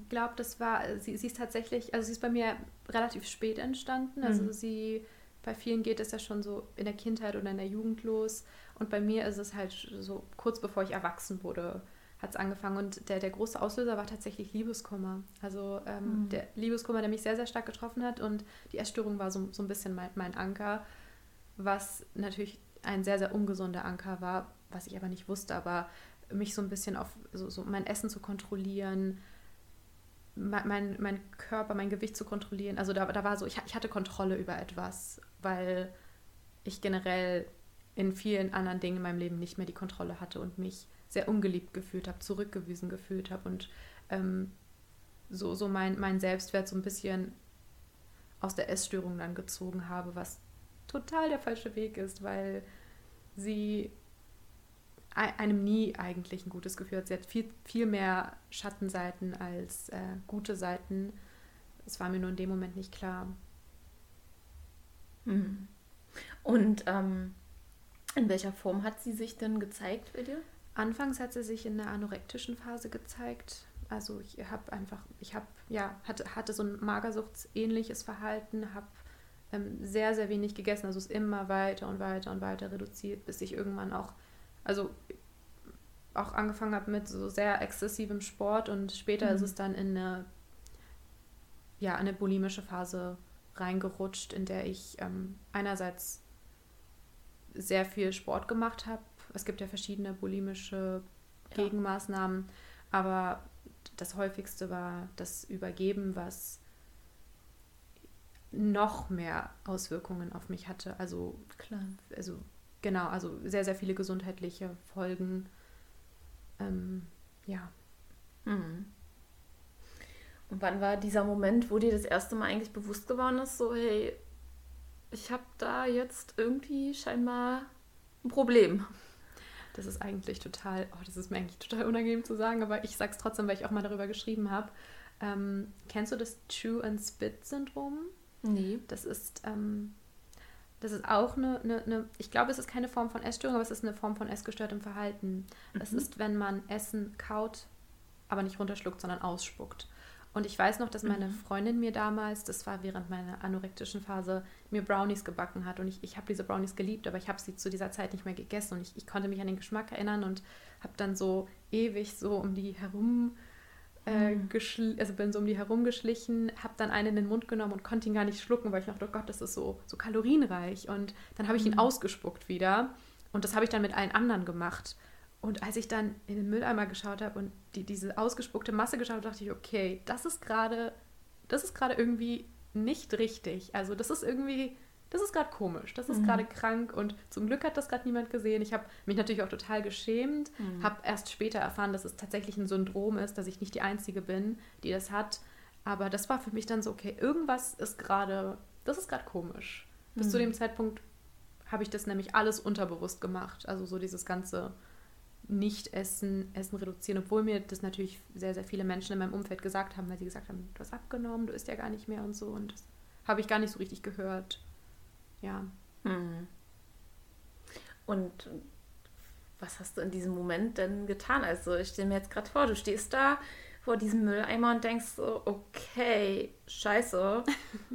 glaube, das war, sie, sie ist tatsächlich, also sie ist bei mir relativ spät entstanden. Also mhm. sie, bei vielen geht es ja schon so in der Kindheit oder in der Jugend los. Und bei mir ist es halt so kurz bevor ich erwachsen wurde, hat es angefangen. Und der, der große Auslöser war tatsächlich Liebeskummer. Also ähm, mhm. der Liebeskummer, der mich sehr, sehr stark getroffen hat. Und die Essstörung war so, so ein bisschen mein, mein Anker, was natürlich ein sehr, sehr ungesunder Anker war, was ich aber nicht wusste. Aber mich so ein bisschen auf so, so mein Essen zu kontrollieren, mein, mein, Körper, mein Gewicht zu kontrollieren. Also da, da war so, ich, ich hatte Kontrolle über etwas, weil ich generell in vielen anderen Dingen in meinem Leben nicht mehr die Kontrolle hatte und mich sehr ungeliebt gefühlt habe, zurückgewiesen gefühlt habe und ähm, so, so mein, mein Selbstwert so ein bisschen aus der Essstörung dann gezogen habe, was total der falsche Weg ist, weil sie einem nie eigentlich ein gutes Gefühl hat. Sie hat viel, viel mehr Schattenseiten als äh, gute Seiten. Es war mir nur in dem Moment nicht klar. Mhm. Und ähm, in welcher Form hat sie sich denn gezeigt bei dir? Anfangs hat sie sich in der anorektischen Phase gezeigt. Also ich habe einfach, ich habe, ja, hatte, hatte so ein magersuchtsähnliches Verhalten, habe ähm, sehr, sehr wenig gegessen. Also es immer weiter und weiter und weiter reduziert, bis ich irgendwann auch, also auch angefangen habe mit so sehr exzessivem Sport und später mhm. ist es dann in eine, ja, eine bulimische Phase reingerutscht, in der ich ähm, einerseits sehr viel Sport gemacht habe. Es gibt ja verschiedene bulimische Gegenmaßnahmen, aber das häufigste war das Übergeben, was noch mehr Auswirkungen auf mich hatte. Also klar, also genau, also sehr, sehr viele gesundheitliche Folgen. Ähm, ja. Mhm. Und wann war dieser Moment, wo dir das erste Mal eigentlich bewusst geworden ist, so, hey, ich habe da jetzt irgendwie scheinbar ein Problem. Das ist eigentlich total, oh, das ist mir eigentlich total unangenehm zu sagen, aber ich sage es trotzdem, weil ich auch mal darüber geschrieben habe. Ähm, kennst du das Chew and Spit Syndrom? Nee. Das ist, ähm, das ist auch eine, eine, eine, ich glaube, es ist keine Form von Essstörung, aber es ist eine Form von essgestörtem Verhalten. Mhm. Es ist, wenn man Essen kaut, aber nicht runterschluckt, sondern ausspuckt. Und ich weiß noch, dass meine mhm. Freundin mir damals, das war während meiner anorektischen Phase, mir Brownies gebacken hat. Und ich, ich habe diese Brownies geliebt, aber ich habe sie zu dieser Zeit nicht mehr gegessen. Und ich, ich konnte mich an den Geschmack erinnern und habe dann so ewig so um die herum äh, mhm. also bin so um die herumgeschlichen, habe dann einen in den Mund genommen und konnte ihn gar nicht schlucken, weil ich dachte, oh Gott, das ist so, so kalorienreich. Und dann habe ich ihn mhm. ausgespuckt wieder. Und das habe ich dann mit allen anderen gemacht. Und als ich dann in den Mülleimer geschaut habe und die, diese ausgespuckte Masse geschaut habe, dachte ich, okay, das ist gerade, das ist gerade irgendwie nicht richtig. Also das ist irgendwie, das ist gerade komisch, das ist mhm. gerade krank und zum Glück hat das gerade niemand gesehen. Ich habe mich natürlich auch total geschämt, mhm. habe erst später erfahren, dass es tatsächlich ein Syndrom ist, dass ich nicht die Einzige bin, die das hat. Aber das war für mich dann so, okay, irgendwas ist gerade, das ist gerade komisch. Bis mhm. zu dem Zeitpunkt habe ich das nämlich alles unterbewusst gemacht. Also so dieses ganze Nicht-Essen, Essen reduzieren, obwohl mir das natürlich sehr, sehr viele Menschen in meinem Umfeld gesagt haben, weil sie gesagt haben, du hast abgenommen, du isst ja gar nicht mehr und so. Und das habe ich gar nicht so richtig gehört. Ja. Hm. Und was hast du in diesem Moment denn getan? Also ich stelle mir jetzt gerade vor, du stehst da vor diesem Mülleimer und denkst so, okay, scheiße.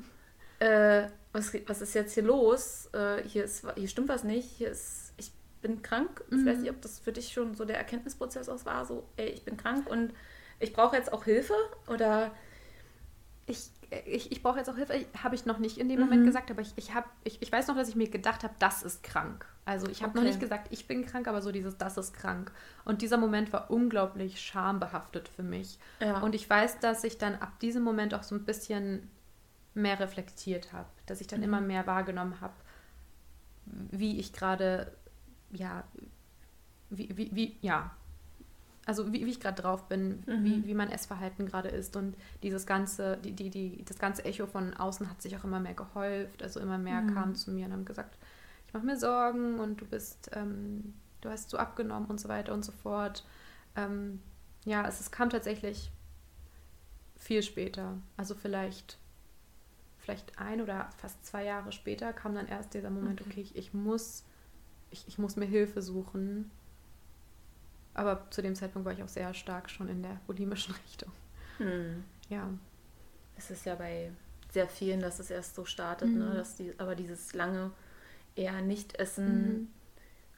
äh, was, was ist jetzt hier los? Äh, hier, ist, hier stimmt was nicht, hier ist, ich bin krank. Mhm. Ich weiß nicht, ob das für dich schon so der Erkenntnisprozess aus war, so, ey, ich bin krank und ich brauche jetzt auch Hilfe oder ich, ich, ich brauche jetzt auch Hilfe, habe ich noch nicht in dem Moment mhm. gesagt, aber ich, ich, hab, ich, ich weiß noch, dass ich mir gedacht habe, das ist krank. Also ich habe okay. noch nicht gesagt, ich bin krank, aber so dieses, das ist krank. Und dieser Moment war unglaublich schambehaftet für mich. Ja. Und ich weiß, dass ich dann ab diesem Moment auch so ein bisschen mehr reflektiert habe, dass ich dann mhm. immer mehr wahrgenommen habe, wie ich gerade, ja, wie, wie, wie, ja, also wie, wie ich gerade drauf bin, mhm. wie, wie mein Essverhalten gerade ist und dieses ganze, die, die, die, das ganze Echo von außen hat sich auch immer mehr gehäuft, also immer mehr mhm. kam zu mir und haben gesagt, ich mache mir Sorgen und du bist, ähm, du hast so abgenommen und so weiter und so fort. Ähm, ja, es, es kam tatsächlich viel später, also vielleicht vielleicht ein oder fast zwei Jahre später kam dann erst dieser Moment, okay, okay ich, ich, muss, ich, ich muss mir Hilfe suchen. Aber zu dem Zeitpunkt war ich auch sehr stark schon in der bulimischen Richtung. Hm. Ja. Es ist ja bei sehr vielen, dass es erst so startet, ne, mhm. ne? dass die, aber dieses lange eher nicht essen mhm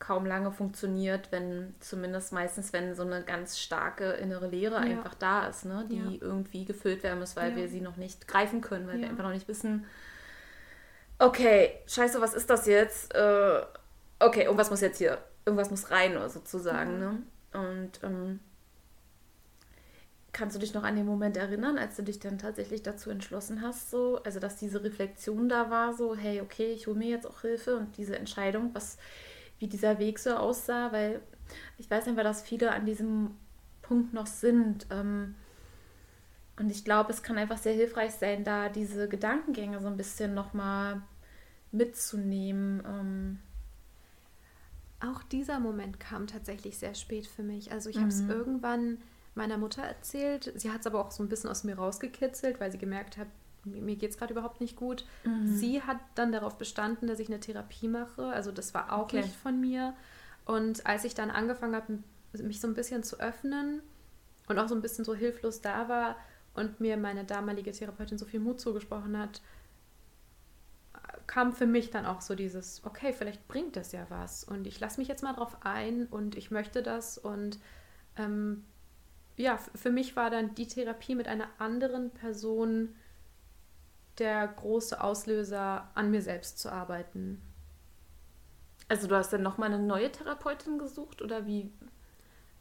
kaum lange funktioniert, wenn zumindest meistens, wenn so eine ganz starke innere Leere ja. einfach da ist, ne, die ja. irgendwie gefüllt werden muss, weil ja. wir sie noch nicht greifen können, weil wir einfach noch nicht wissen, okay, scheiße, was ist das jetzt? Äh, okay, irgendwas muss jetzt hier, irgendwas muss rein, sozusagen. Ne? Und ähm, kannst du dich noch an den Moment erinnern, als du dich dann tatsächlich dazu entschlossen hast, so, also dass diese Reflexion da war, so, hey, okay, ich hole mir jetzt auch Hilfe und diese Entscheidung, was wie dieser Weg so aussah, weil ich weiß einfach, dass viele an diesem Punkt noch sind. Ähm, und ich glaube, es kann einfach sehr hilfreich sein, da diese Gedankengänge so ein bisschen nochmal mitzunehmen. Ähm. Auch dieser Moment kam tatsächlich sehr spät für mich. Also ich mhm. habe es irgendwann meiner Mutter erzählt. Sie hat es aber auch so ein bisschen aus mir rausgekitzelt, weil sie gemerkt hat, mir geht es gerade überhaupt nicht gut. Mhm. Sie hat dann darauf bestanden, dass ich eine Therapie mache. Also das war auch okay. nicht von mir. Und als ich dann angefangen habe, mich so ein bisschen zu öffnen und auch so ein bisschen so hilflos da war und mir meine damalige Therapeutin so viel Mut zugesprochen hat, kam für mich dann auch so dieses, okay, vielleicht bringt das ja was und ich lasse mich jetzt mal drauf ein und ich möchte das und ähm, ja, für mich war dann die Therapie mit einer anderen Person der große Auslöser, an mir selbst zu arbeiten. Also du hast dann nochmal eine neue Therapeutin gesucht oder wie?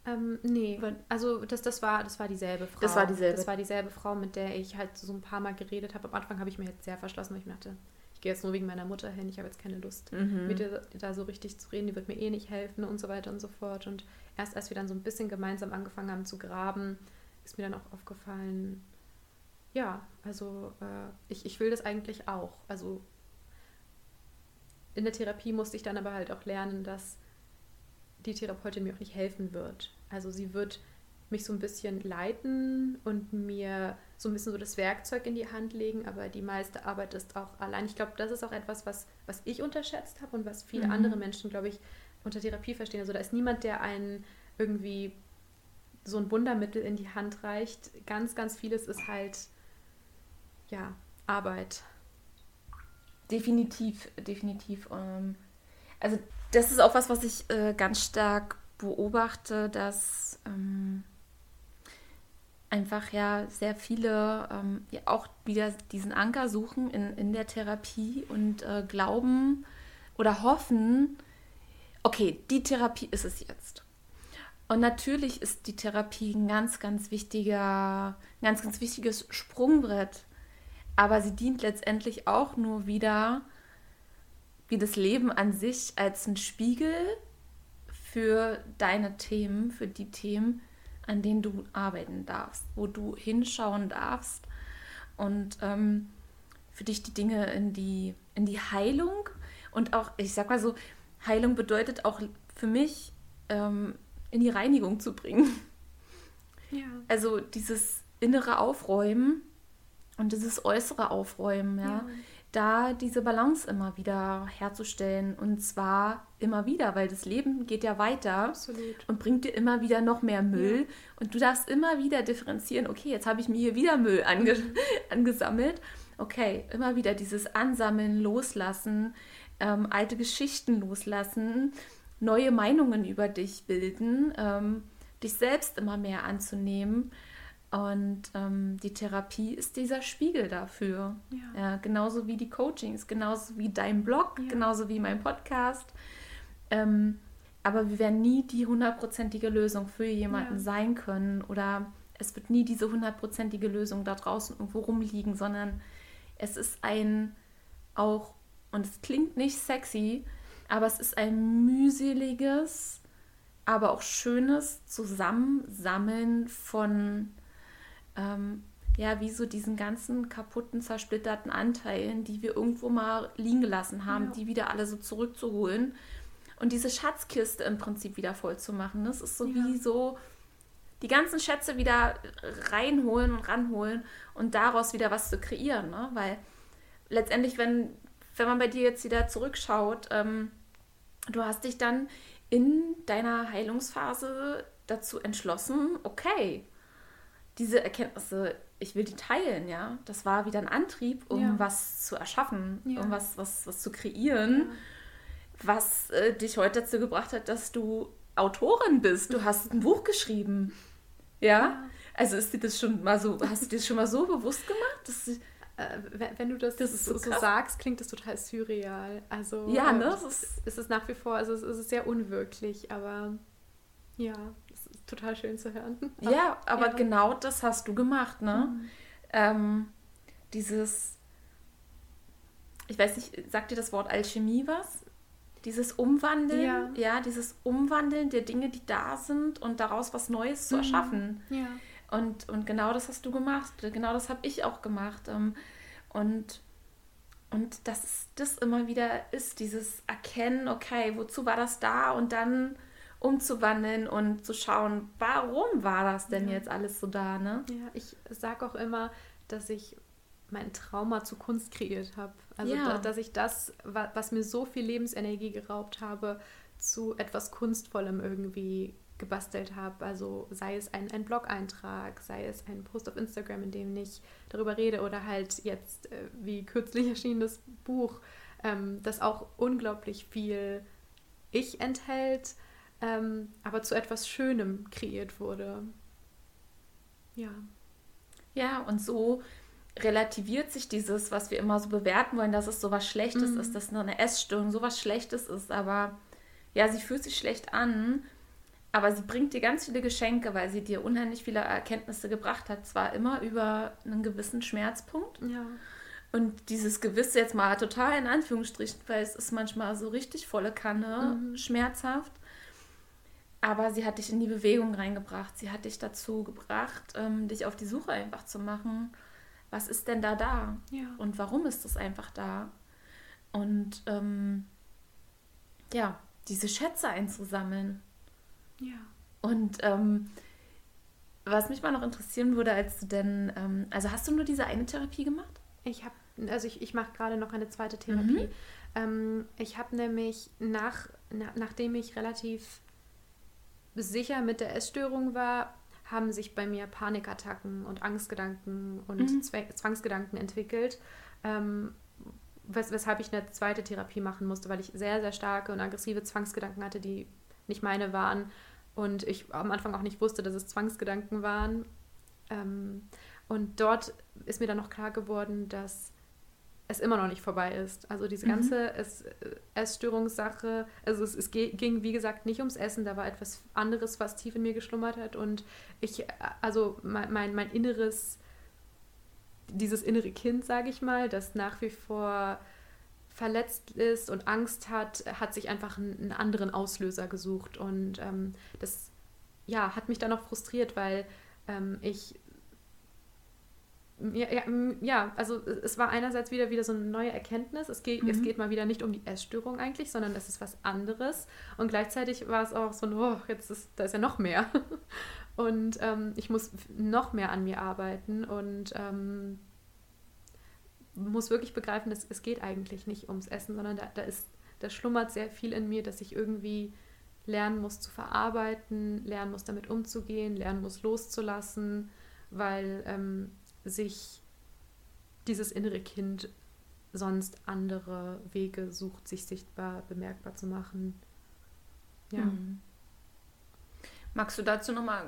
Ähm, nee, also das, das, war, das war dieselbe Frau. Das war dieselbe. Das war dieselbe Frau, mit der ich halt so ein paar Mal geredet habe. Am Anfang habe ich mir jetzt sehr verschlossen, weil ich mir dachte, ich gehe jetzt nur wegen meiner Mutter hin, ich habe jetzt keine Lust, mhm. mit ihr da so richtig zu reden, die wird mir eh nicht helfen und so weiter und so fort. Und erst als wir dann so ein bisschen gemeinsam angefangen haben zu graben, ist mir dann auch aufgefallen, ja, also äh, ich, ich will das eigentlich auch. Also in der Therapie musste ich dann aber halt auch lernen, dass die Therapeutin mir auch nicht helfen wird. Also sie wird mich so ein bisschen leiten und mir so ein bisschen so das Werkzeug in die Hand legen, aber die meiste Arbeit ist auch allein. Ich glaube, das ist auch etwas, was, was ich unterschätzt habe und was viele mhm. andere Menschen, glaube ich, unter Therapie verstehen. Also da ist niemand, der einen irgendwie so ein Wundermittel in die Hand reicht. Ganz, ganz vieles ist halt ja, Arbeit. Definitiv, definitiv. Ähm, also das ist auch was, was ich äh, ganz stark beobachte, dass ähm, einfach ja sehr viele ähm, ja auch wieder diesen Anker suchen in, in der Therapie und äh, glauben oder hoffen, okay, die Therapie ist es jetzt. Und natürlich ist die Therapie ein ganz, ganz wichtiger, ganz, ganz wichtiges Sprungbrett. Aber sie dient letztendlich auch nur wieder wie das Leben an sich als ein Spiegel für deine Themen, für die Themen, an denen du arbeiten darfst, wo du hinschauen darfst und ähm, für dich die Dinge in die, in die Heilung und auch, ich sag mal so, Heilung bedeutet auch für mich ähm, in die Reinigung zu bringen. Ja. Also dieses innere Aufräumen und dieses äußere Aufräumen, ja. ja da diese Balance immer wieder herzustellen. Und zwar immer wieder, weil das Leben geht ja weiter Absolut. und bringt dir immer wieder noch mehr Müll. Ja. Und du darfst immer wieder differenzieren, okay, jetzt habe ich mir hier wieder Müll ange angesammelt. Okay, immer wieder dieses Ansammeln, Loslassen, ähm, alte Geschichten loslassen, neue Meinungen über dich bilden, ähm, dich selbst immer mehr anzunehmen und ähm, die Therapie ist dieser Spiegel dafür. Ja. ja. genauso wie die Coachings, genauso wie dein Blog, ja. genauso wie mein Podcast. Ähm, aber wir werden nie die hundertprozentige Lösung für jemanden ja. sein können oder es wird nie diese hundertprozentige Lösung da draußen irgendwo rumliegen, sondern es ist ein auch, und es klingt nicht sexy, aber es ist ein mühseliges, aber auch schönes Zusammensammeln von ähm, ja, wie so diesen ganzen kaputten, zersplitterten Anteilen, die wir irgendwo mal liegen gelassen haben, ja. die wieder alle so zurückzuholen und diese Schatzkiste im Prinzip wieder voll zu machen. Das ist so ja. wie so die ganzen Schätze wieder reinholen und ranholen und daraus wieder was zu kreieren. Ne? Weil letztendlich, wenn, wenn man bei dir jetzt wieder zurückschaut, ähm, du hast dich dann in deiner Heilungsphase dazu entschlossen, okay, diese Erkenntnisse, ich will die teilen, ja. Das war wieder ein Antrieb, um ja. was zu erschaffen, ja. um was, was, was zu kreieren, ja. was äh, dich heute dazu gebracht hat, dass du Autorin bist. Du hast ein Buch geschrieben. Ja? Also ist dir das schon mal so, hast du dir das schon mal so bewusst gemacht? Dass, äh, wenn du das, das so, so, sagst, klingt das total surreal. Also ja, ne? Es ist, es ist nach wie vor, also es ist sehr unwirklich, aber ja total schön zu hören. Ja, aber ja. genau das hast du gemacht, ne? Mhm. Ähm, dieses, ich weiß nicht, sagt dir das Wort Alchemie was? Dieses Umwandeln, ja. ja, dieses Umwandeln der Dinge, die da sind und daraus was Neues zu mhm. erschaffen. Ja. Und, und genau das hast du gemacht. Genau das habe ich auch gemacht. Ähm, und, und dass das immer wieder ist, dieses Erkennen, okay, wozu war das da? Und dann umzuwandeln und zu schauen, warum war das denn ja. jetzt alles so da, ne? Ja, ich sage auch immer, dass ich mein Trauma zu Kunst kreiert habe. Also, ja. da, dass ich das, was mir so viel Lebensenergie geraubt habe, zu etwas Kunstvollem irgendwie gebastelt habe. Also sei es ein, ein Blog-Eintrag, sei es ein Post auf Instagram, in dem ich darüber rede oder halt jetzt äh, wie kürzlich erschienenes Buch, ähm, das auch unglaublich viel Ich enthält, ähm, aber zu etwas Schönem kreiert wurde. Ja. Ja, und so relativiert sich dieses, was wir immer so bewerten wollen, dass es so was Schlechtes mhm. ist, dass nur eine Essstörung so was Schlechtes ist, aber ja, sie fühlt sich schlecht an, aber sie bringt dir ganz viele Geschenke, weil sie dir unheimlich viele Erkenntnisse gebracht hat, zwar immer über einen gewissen Schmerzpunkt. Ja. Und dieses Gewisse jetzt mal total in Anführungsstrichen, weil es ist manchmal so richtig volle Kanne, mhm. schmerzhaft. Aber sie hat dich in die Bewegung reingebracht. Sie hat dich dazu gebracht, ähm, dich auf die Suche einfach zu machen. Was ist denn da da? Ja. Und warum ist das einfach da? Und ähm, ja, diese Schätze einzusammeln. Ja. Und ähm, was mich mal noch interessieren würde, als du denn, ähm, also hast du nur diese eine Therapie gemacht? Ich habe, also ich, ich mache gerade noch eine zweite Therapie. Mhm. Ähm, ich habe nämlich nach, na, nachdem ich relativ sicher mit der Essstörung war, haben sich bei mir Panikattacken und Angstgedanken und mhm. Zwangsgedanken entwickelt, ähm, wes weshalb ich eine zweite Therapie machen musste, weil ich sehr, sehr starke und aggressive Zwangsgedanken hatte, die nicht meine waren und ich am Anfang auch nicht wusste, dass es Zwangsgedanken waren. Ähm, und dort ist mir dann noch klar geworden, dass es immer noch nicht vorbei ist. Also diese mhm. ganze Ess Essstörungssache, also es, es, ging wie gesagt nicht ums Essen, da war etwas anderes, was tief in mir geschlummert hat und ich, also mein, mein, mein inneres, dieses innere Kind, sage ich mal, das nach wie vor verletzt ist und Angst hat, hat sich einfach einen, einen anderen Auslöser gesucht und ähm, das ja, hat mich dann auch frustriert, weil ähm, ich ja, ja, also es war einerseits wieder wieder so eine neue Erkenntnis. Es geht, mhm. es geht mal wieder nicht um die Essstörung eigentlich, sondern es ist was anderes. Und gleichzeitig war es auch so, oh, jetzt ist, da ist ja noch mehr. Und ähm, ich muss noch mehr an mir arbeiten und ähm, muss wirklich begreifen, dass es geht eigentlich nicht ums Essen, sondern da, da ist, da schlummert sehr viel in mir, dass ich irgendwie lernen muss zu verarbeiten, lernen muss damit umzugehen, lernen muss loszulassen, weil ähm, sich dieses innere Kind sonst andere Wege sucht, sich sichtbar, bemerkbar zu machen. Ja. Mhm. Magst du dazu nochmal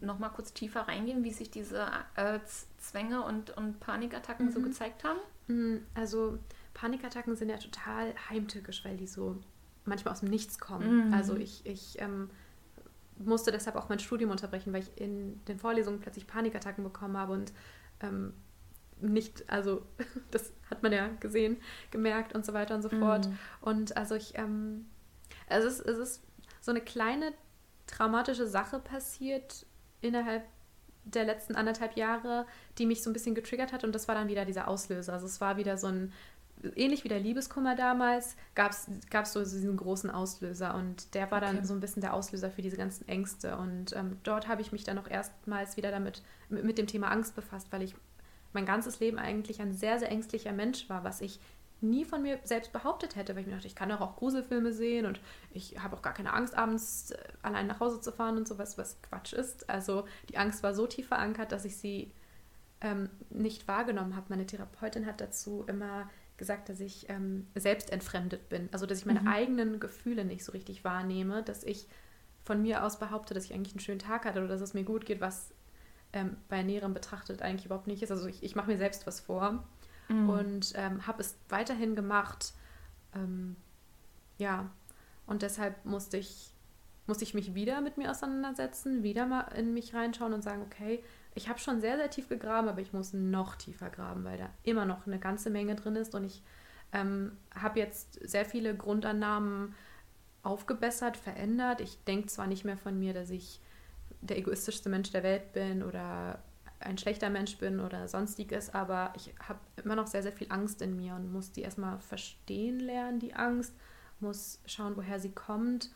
noch mal kurz tiefer reingehen, wie sich diese äh, Zwänge und, und Panikattacken mhm. so gezeigt haben? Mhm. Also Panikattacken sind ja total heimtückisch, weil die so manchmal aus dem Nichts kommen. Mhm. Also ich, ich ähm, musste deshalb auch mein Studium unterbrechen, weil ich in den Vorlesungen plötzlich Panikattacken bekommen habe und ähm, nicht, also das hat man ja gesehen, gemerkt und so weiter und so fort. Mhm. Und also ich, ähm, also es, es ist so eine kleine traumatische Sache passiert innerhalb der letzten anderthalb Jahre, die mich so ein bisschen getriggert hat und das war dann wieder dieser Auslöser. Also es war wieder so ein, ähnlich wie der Liebeskummer damals, gab es so diesen großen Auslöser und der war dann okay. so ein bisschen der Auslöser für diese ganzen Ängste und ähm, dort habe ich mich dann auch erstmals wieder damit, mit, mit dem Thema Angst befasst, weil ich mein ganzes Leben eigentlich ein sehr, sehr ängstlicher Mensch war, was ich nie von mir selbst behauptet hätte, weil ich mir dachte, ich kann doch auch Gruselfilme sehen und ich habe auch gar keine Angst, abends äh, allein nach Hause zu fahren und sowas, was Quatsch ist. Also die Angst war so tief verankert, dass ich sie ähm, nicht wahrgenommen habe. Meine Therapeutin hat dazu immer gesagt, dass ich ähm, selbst entfremdet bin. Also dass ich meine mhm. eigenen Gefühle nicht so richtig wahrnehme, dass ich von mir aus behaupte, dass ich eigentlich einen schönen Tag hatte oder dass es mir gut geht, was ähm, bei näherem betrachtet eigentlich überhaupt nicht ist. Also ich, ich mache mir selbst was vor mhm. und ähm, habe es weiterhin gemacht. Ähm, ja, und deshalb musste ich, musste ich mich wieder mit mir auseinandersetzen, wieder mal in mich reinschauen und sagen, okay, ich habe schon sehr, sehr tief gegraben, aber ich muss noch tiefer graben, weil da immer noch eine ganze Menge drin ist und ich ähm, habe jetzt sehr viele Grundannahmen aufgebessert, verändert. Ich denke zwar nicht mehr von mir, dass ich der egoistischste Mensch der Welt bin oder ein schlechter Mensch bin oder sonstiges, aber ich habe immer noch sehr, sehr viel Angst in mir und muss die erstmal verstehen lernen, die Angst, muss schauen, woher sie kommt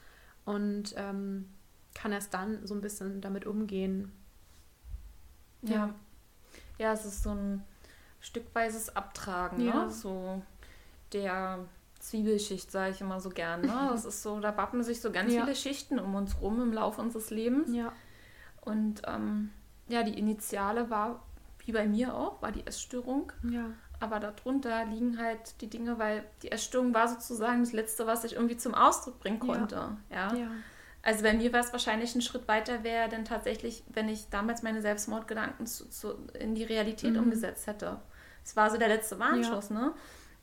und ähm, kann erst dann so ein bisschen damit umgehen. Ja. Ja, ja es ist so ein stückweises Abtragen, ne? ja. ne? so der Zwiebelschicht, sage ich immer so gern. Ne? Das ist so, da wappen sich so ganz ja. viele Schichten um uns rum im Laufe unseres Lebens. Ja. Und ähm, ja, die Initiale war, wie bei mir auch, war die Essstörung. Ja. Aber darunter liegen halt die Dinge, weil die Essstörung war sozusagen das Letzte, was ich irgendwie zum Ausdruck bringen konnte. Ja. ja. Also bei mir war es wahrscheinlich ein Schritt weiter, wäre denn tatsächlich, wenn ich damals meine Selbstmordgedanken zu, zu, in die Realität mhm. umgesetzt hätte. Es war so der letzte Warnschuss, ja. ne?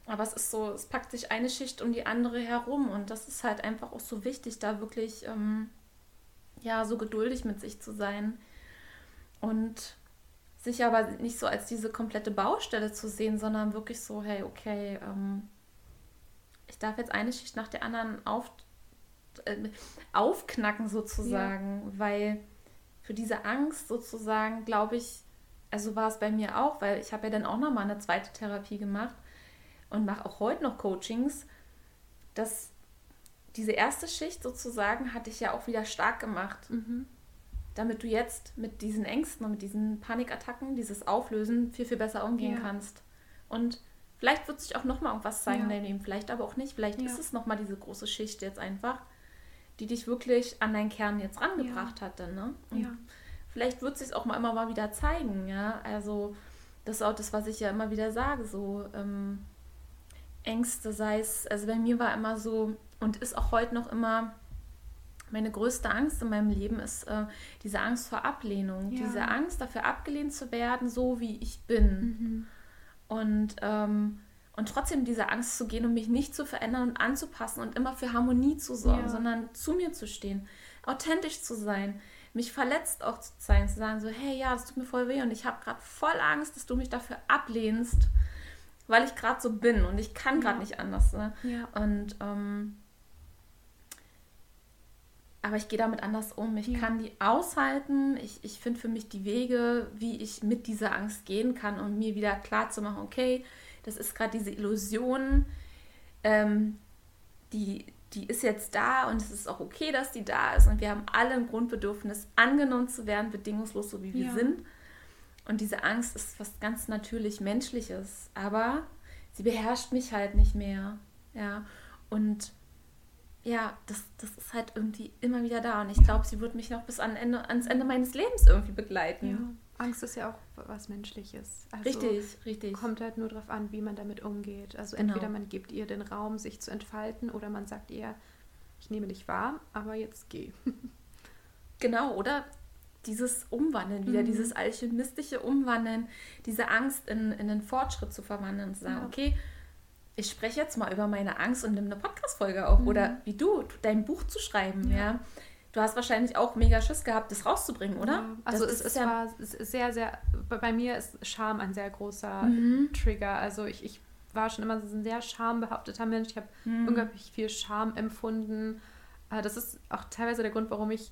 Aber es ist so, es packt sich eine Schicht um die andere herum und das ist halt einfach auch so wichtig, da wirklich ähm, ja so geduldig mit sich zu sein und sich aber nicht so als diese komplette Baustelle zu sehen, sondern wirklich so, hey, okay, ähm, ich darf jetzt eine Schicht nach der anderen auf, aufknacken sozusagen, ja. weil für diese Angst sozusagen, glaube ich, also war es bei mir auch, weil ich habe ja dann auch nochmal eine zweite Therapie gemacht und mache auch heute noch Coachings, dass diese erste Schicht sozusagen hatte ich ja auch wieder stark gemacht. Mhm damit du jetzt mit diesen Ängsten und mit diesen Panikattacken, dieses Auflösen viel, viel besser umgehen ja. kannst. Und vielleicht wird sich auch nochmal irgendwas zeigen ja. vielleicht aber auch nicht. Vielleicht ja. ist es nochmal diese große Schicht jetzt einfach, die dich wirklich an deinen Kern jetzt rangebracht ja. hat. Dann, ne? Und ja. Vielleicht wird es sich auch mal immer mal wieder zeigen, ja. Also das ist auch das, was ich ja immer wieder sage, so ähm, Ängste, sei es, also bei mir war immer so und ist auch heute noch immer meine größte Angst in meinem Leben ist äh, diese Angst vor Ablehnung, ja. diese Angst dafür abgelehnt zu werden, so wie ich bin. Mhm. Und, ähm, und trotzdem diese Angst zu gehen und mich nicht zu verändern und anzupassen und immer für Harmonie zu sorgen, ja. sondern zu mir zu stehen, authentisch zu sein, mich verletzt auch zu sein, zu sagen so, hey, ja, das tut mir voll weh und ich habe gerade voll Angst, dass du mich dafür ablehnst, weil ich gerade so bin und ich kann gerade ja. nicht anders. Ne? Ja. Und ähm, aber ich gehe damit anders um. Ich ja. kann die aushalten. Ich, ich finde für mich die Wege, wie ich mit dieser Angst gehen kann und mir wieder klar zu machen, okay, das ist gerade diese Illusion, ähm, die, die ist jetzt da und es ist auch okay, dass die da ist. Und wir haben alle ein Grundbedürfnis, angenommen zu werden, bedingungslos, so wie wir ja. sind. Und diese Angst ist was ganz natürlich Menschliches. Aber sie beherrscht mich halt nicht mehr. Ja. Und ja, das, das ist halt irgendwie immer wieder da. Und ich glaube, sie wird mich noch bis an Ende, ans Ende meines Lebens irgendwie begleiten. Ja. Angst ist ja auch was Menschliches. Also richtig, richtig. Kommt halt nur darauf an, wie man damit umgeht. Also genau. entweder man gibt ihr den Raum, sich zu entfalten, oder man sagt ihr, ich nehme dich wahr, aber jetzt geh. genau, oder dieses Umwandeln wieder, mhm. dieses alchemistische Umwandeln, diese Angst in, in den Fortschritt zu verwandeln und zu sagen, ja. okay, ich spreche jetzt mal über meine Angst und nehme eine Podcast-Folge auf. Mhm. Oder wie du, dein Buch zu schreiben, ja. ja. Du hast wahrscheinlich auch mega Schiss gehabt, das rauszubringen, oder? Ja. Also das es, ist, ja war sehr, sehr, bei mir ist Scham ein sehr großer mhm. Trigger. Also ich, ich war schon immer ein sehr schambehafteter Mensch. Ich habe mhm. unglaublich viel Scham empfunden. Äh, das ist auch teilweise der Grund, warum ich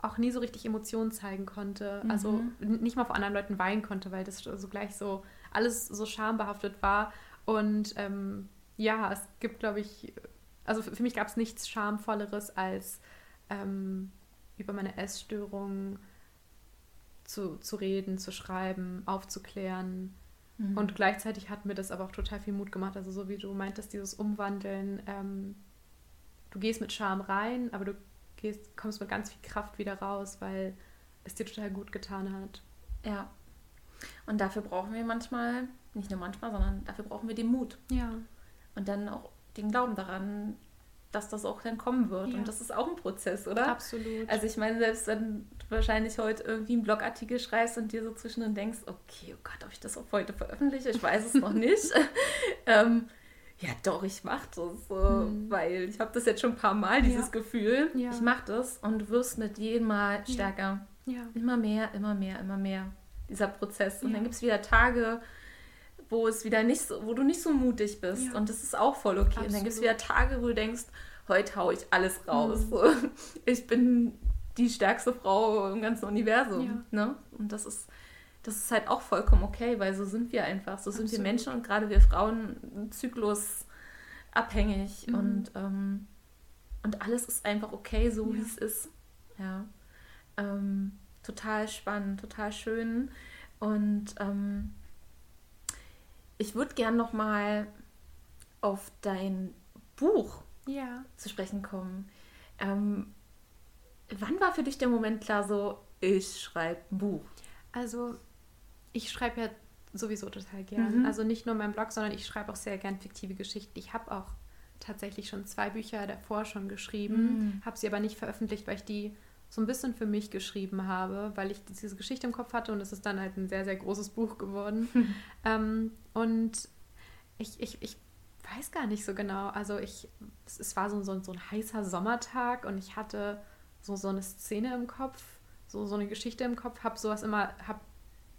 auch nie so richtig Emotionen zeigen konnte. Also mhm. nicht mal vor anderen Leuten weinen konnte, weil das so gleich so alles so schambehaftet war. Und ähm, ja, es gibt, glaube ich, also für, für mich gab es nichts Schamvolleres, als ähm, über meine Essstörung zu, zu reden, zu schreiben, aufzuklären. Mhm. Und gleichzeitig hat mir das aber auch total viel Mut gemacht. Also so wie du meintest, dieses Umwandeln, ähm, du gehst mit Scham rein, aber du gehst, kommst mit ganz viel Kraft wieder raus, weil es dir total gut getan hat. Ja. Und dafür brauchen wir manchmal nicht nur manchmal, sondern dafür brauchen wir den Mut. Ja. Und dann auch den Glauben daran, dass das auch dann kommen wird. Ja. Und das ist auch ein Prozess, oder? Absolut. Also ich meine, selbst wenn du wahrscheinlich heute irgendwie einen Blogartikel schreibst und dir so zwischendrin denkst, okay, oh Gott, ob ich das auch heute veröffentliche, ich weiß es noch nicht. ähm, ja, doch, ich mache das, so, mhm. weil ich habe das jetzt schon ein paar Mal, dieses ja. Gefühl. Ja. Ich mache das und du wirst mit jedem Mal stärker. Ja. Immer mehr, immer mehr, immer mehr. Dieser Prozess. Und dann gibt es wieder Tage, wo es wieder nicht so, wo du nicht so mutig bist. Ja. Und das ist auch voll okay. Absolut. Und dann gibt es wieder Tage, wo du denkst, heute haue ich alles raus. Mhm. Ich bin die stärkste Frau im ganzen Universum. Ja. Ne? Und das ist, das ist halt auch vollkommen okay, weil so sind wir einfach. So Absolut. sind wir Menschen und gerade wir Frauen zyklusabhängig mhm. und, ähm, und alles ist einfach okay, so ja. wie es ist. Ja. Ähm, total spannend, total schön. Und ähm, ich würde gern noch mal auf dein Buch ja. zu sprechen kommen. Ähm, wann war für dich der Moment klar, so ich schreibe ein Buch? Also ich schreibe ja sowieso total gern. Mhm. Also nicht nur mein Blog, sondern ich schreibe auch sehr gern fiktive Geschichten. Ich habe auch tatsächlich schon zwei Bücher davor schon geschrieben, mhm. habe sie aber nicht veröffentlicht, weil ich die so ein bisschen für mich geschrieben habe, weil ich diese Geschichte im Kopf hatte und es ist dann halt ein sehr, sehr großes Buch geworden. ähm, und ich, ich, ich weiß gar nicht so genau. Also ich, es, es war so, so, so ein heißer Sommertag und ich hatte so, so eine Szene im Kopf, so, so eine Geschichte im Kopf, habe sowas immer, hab,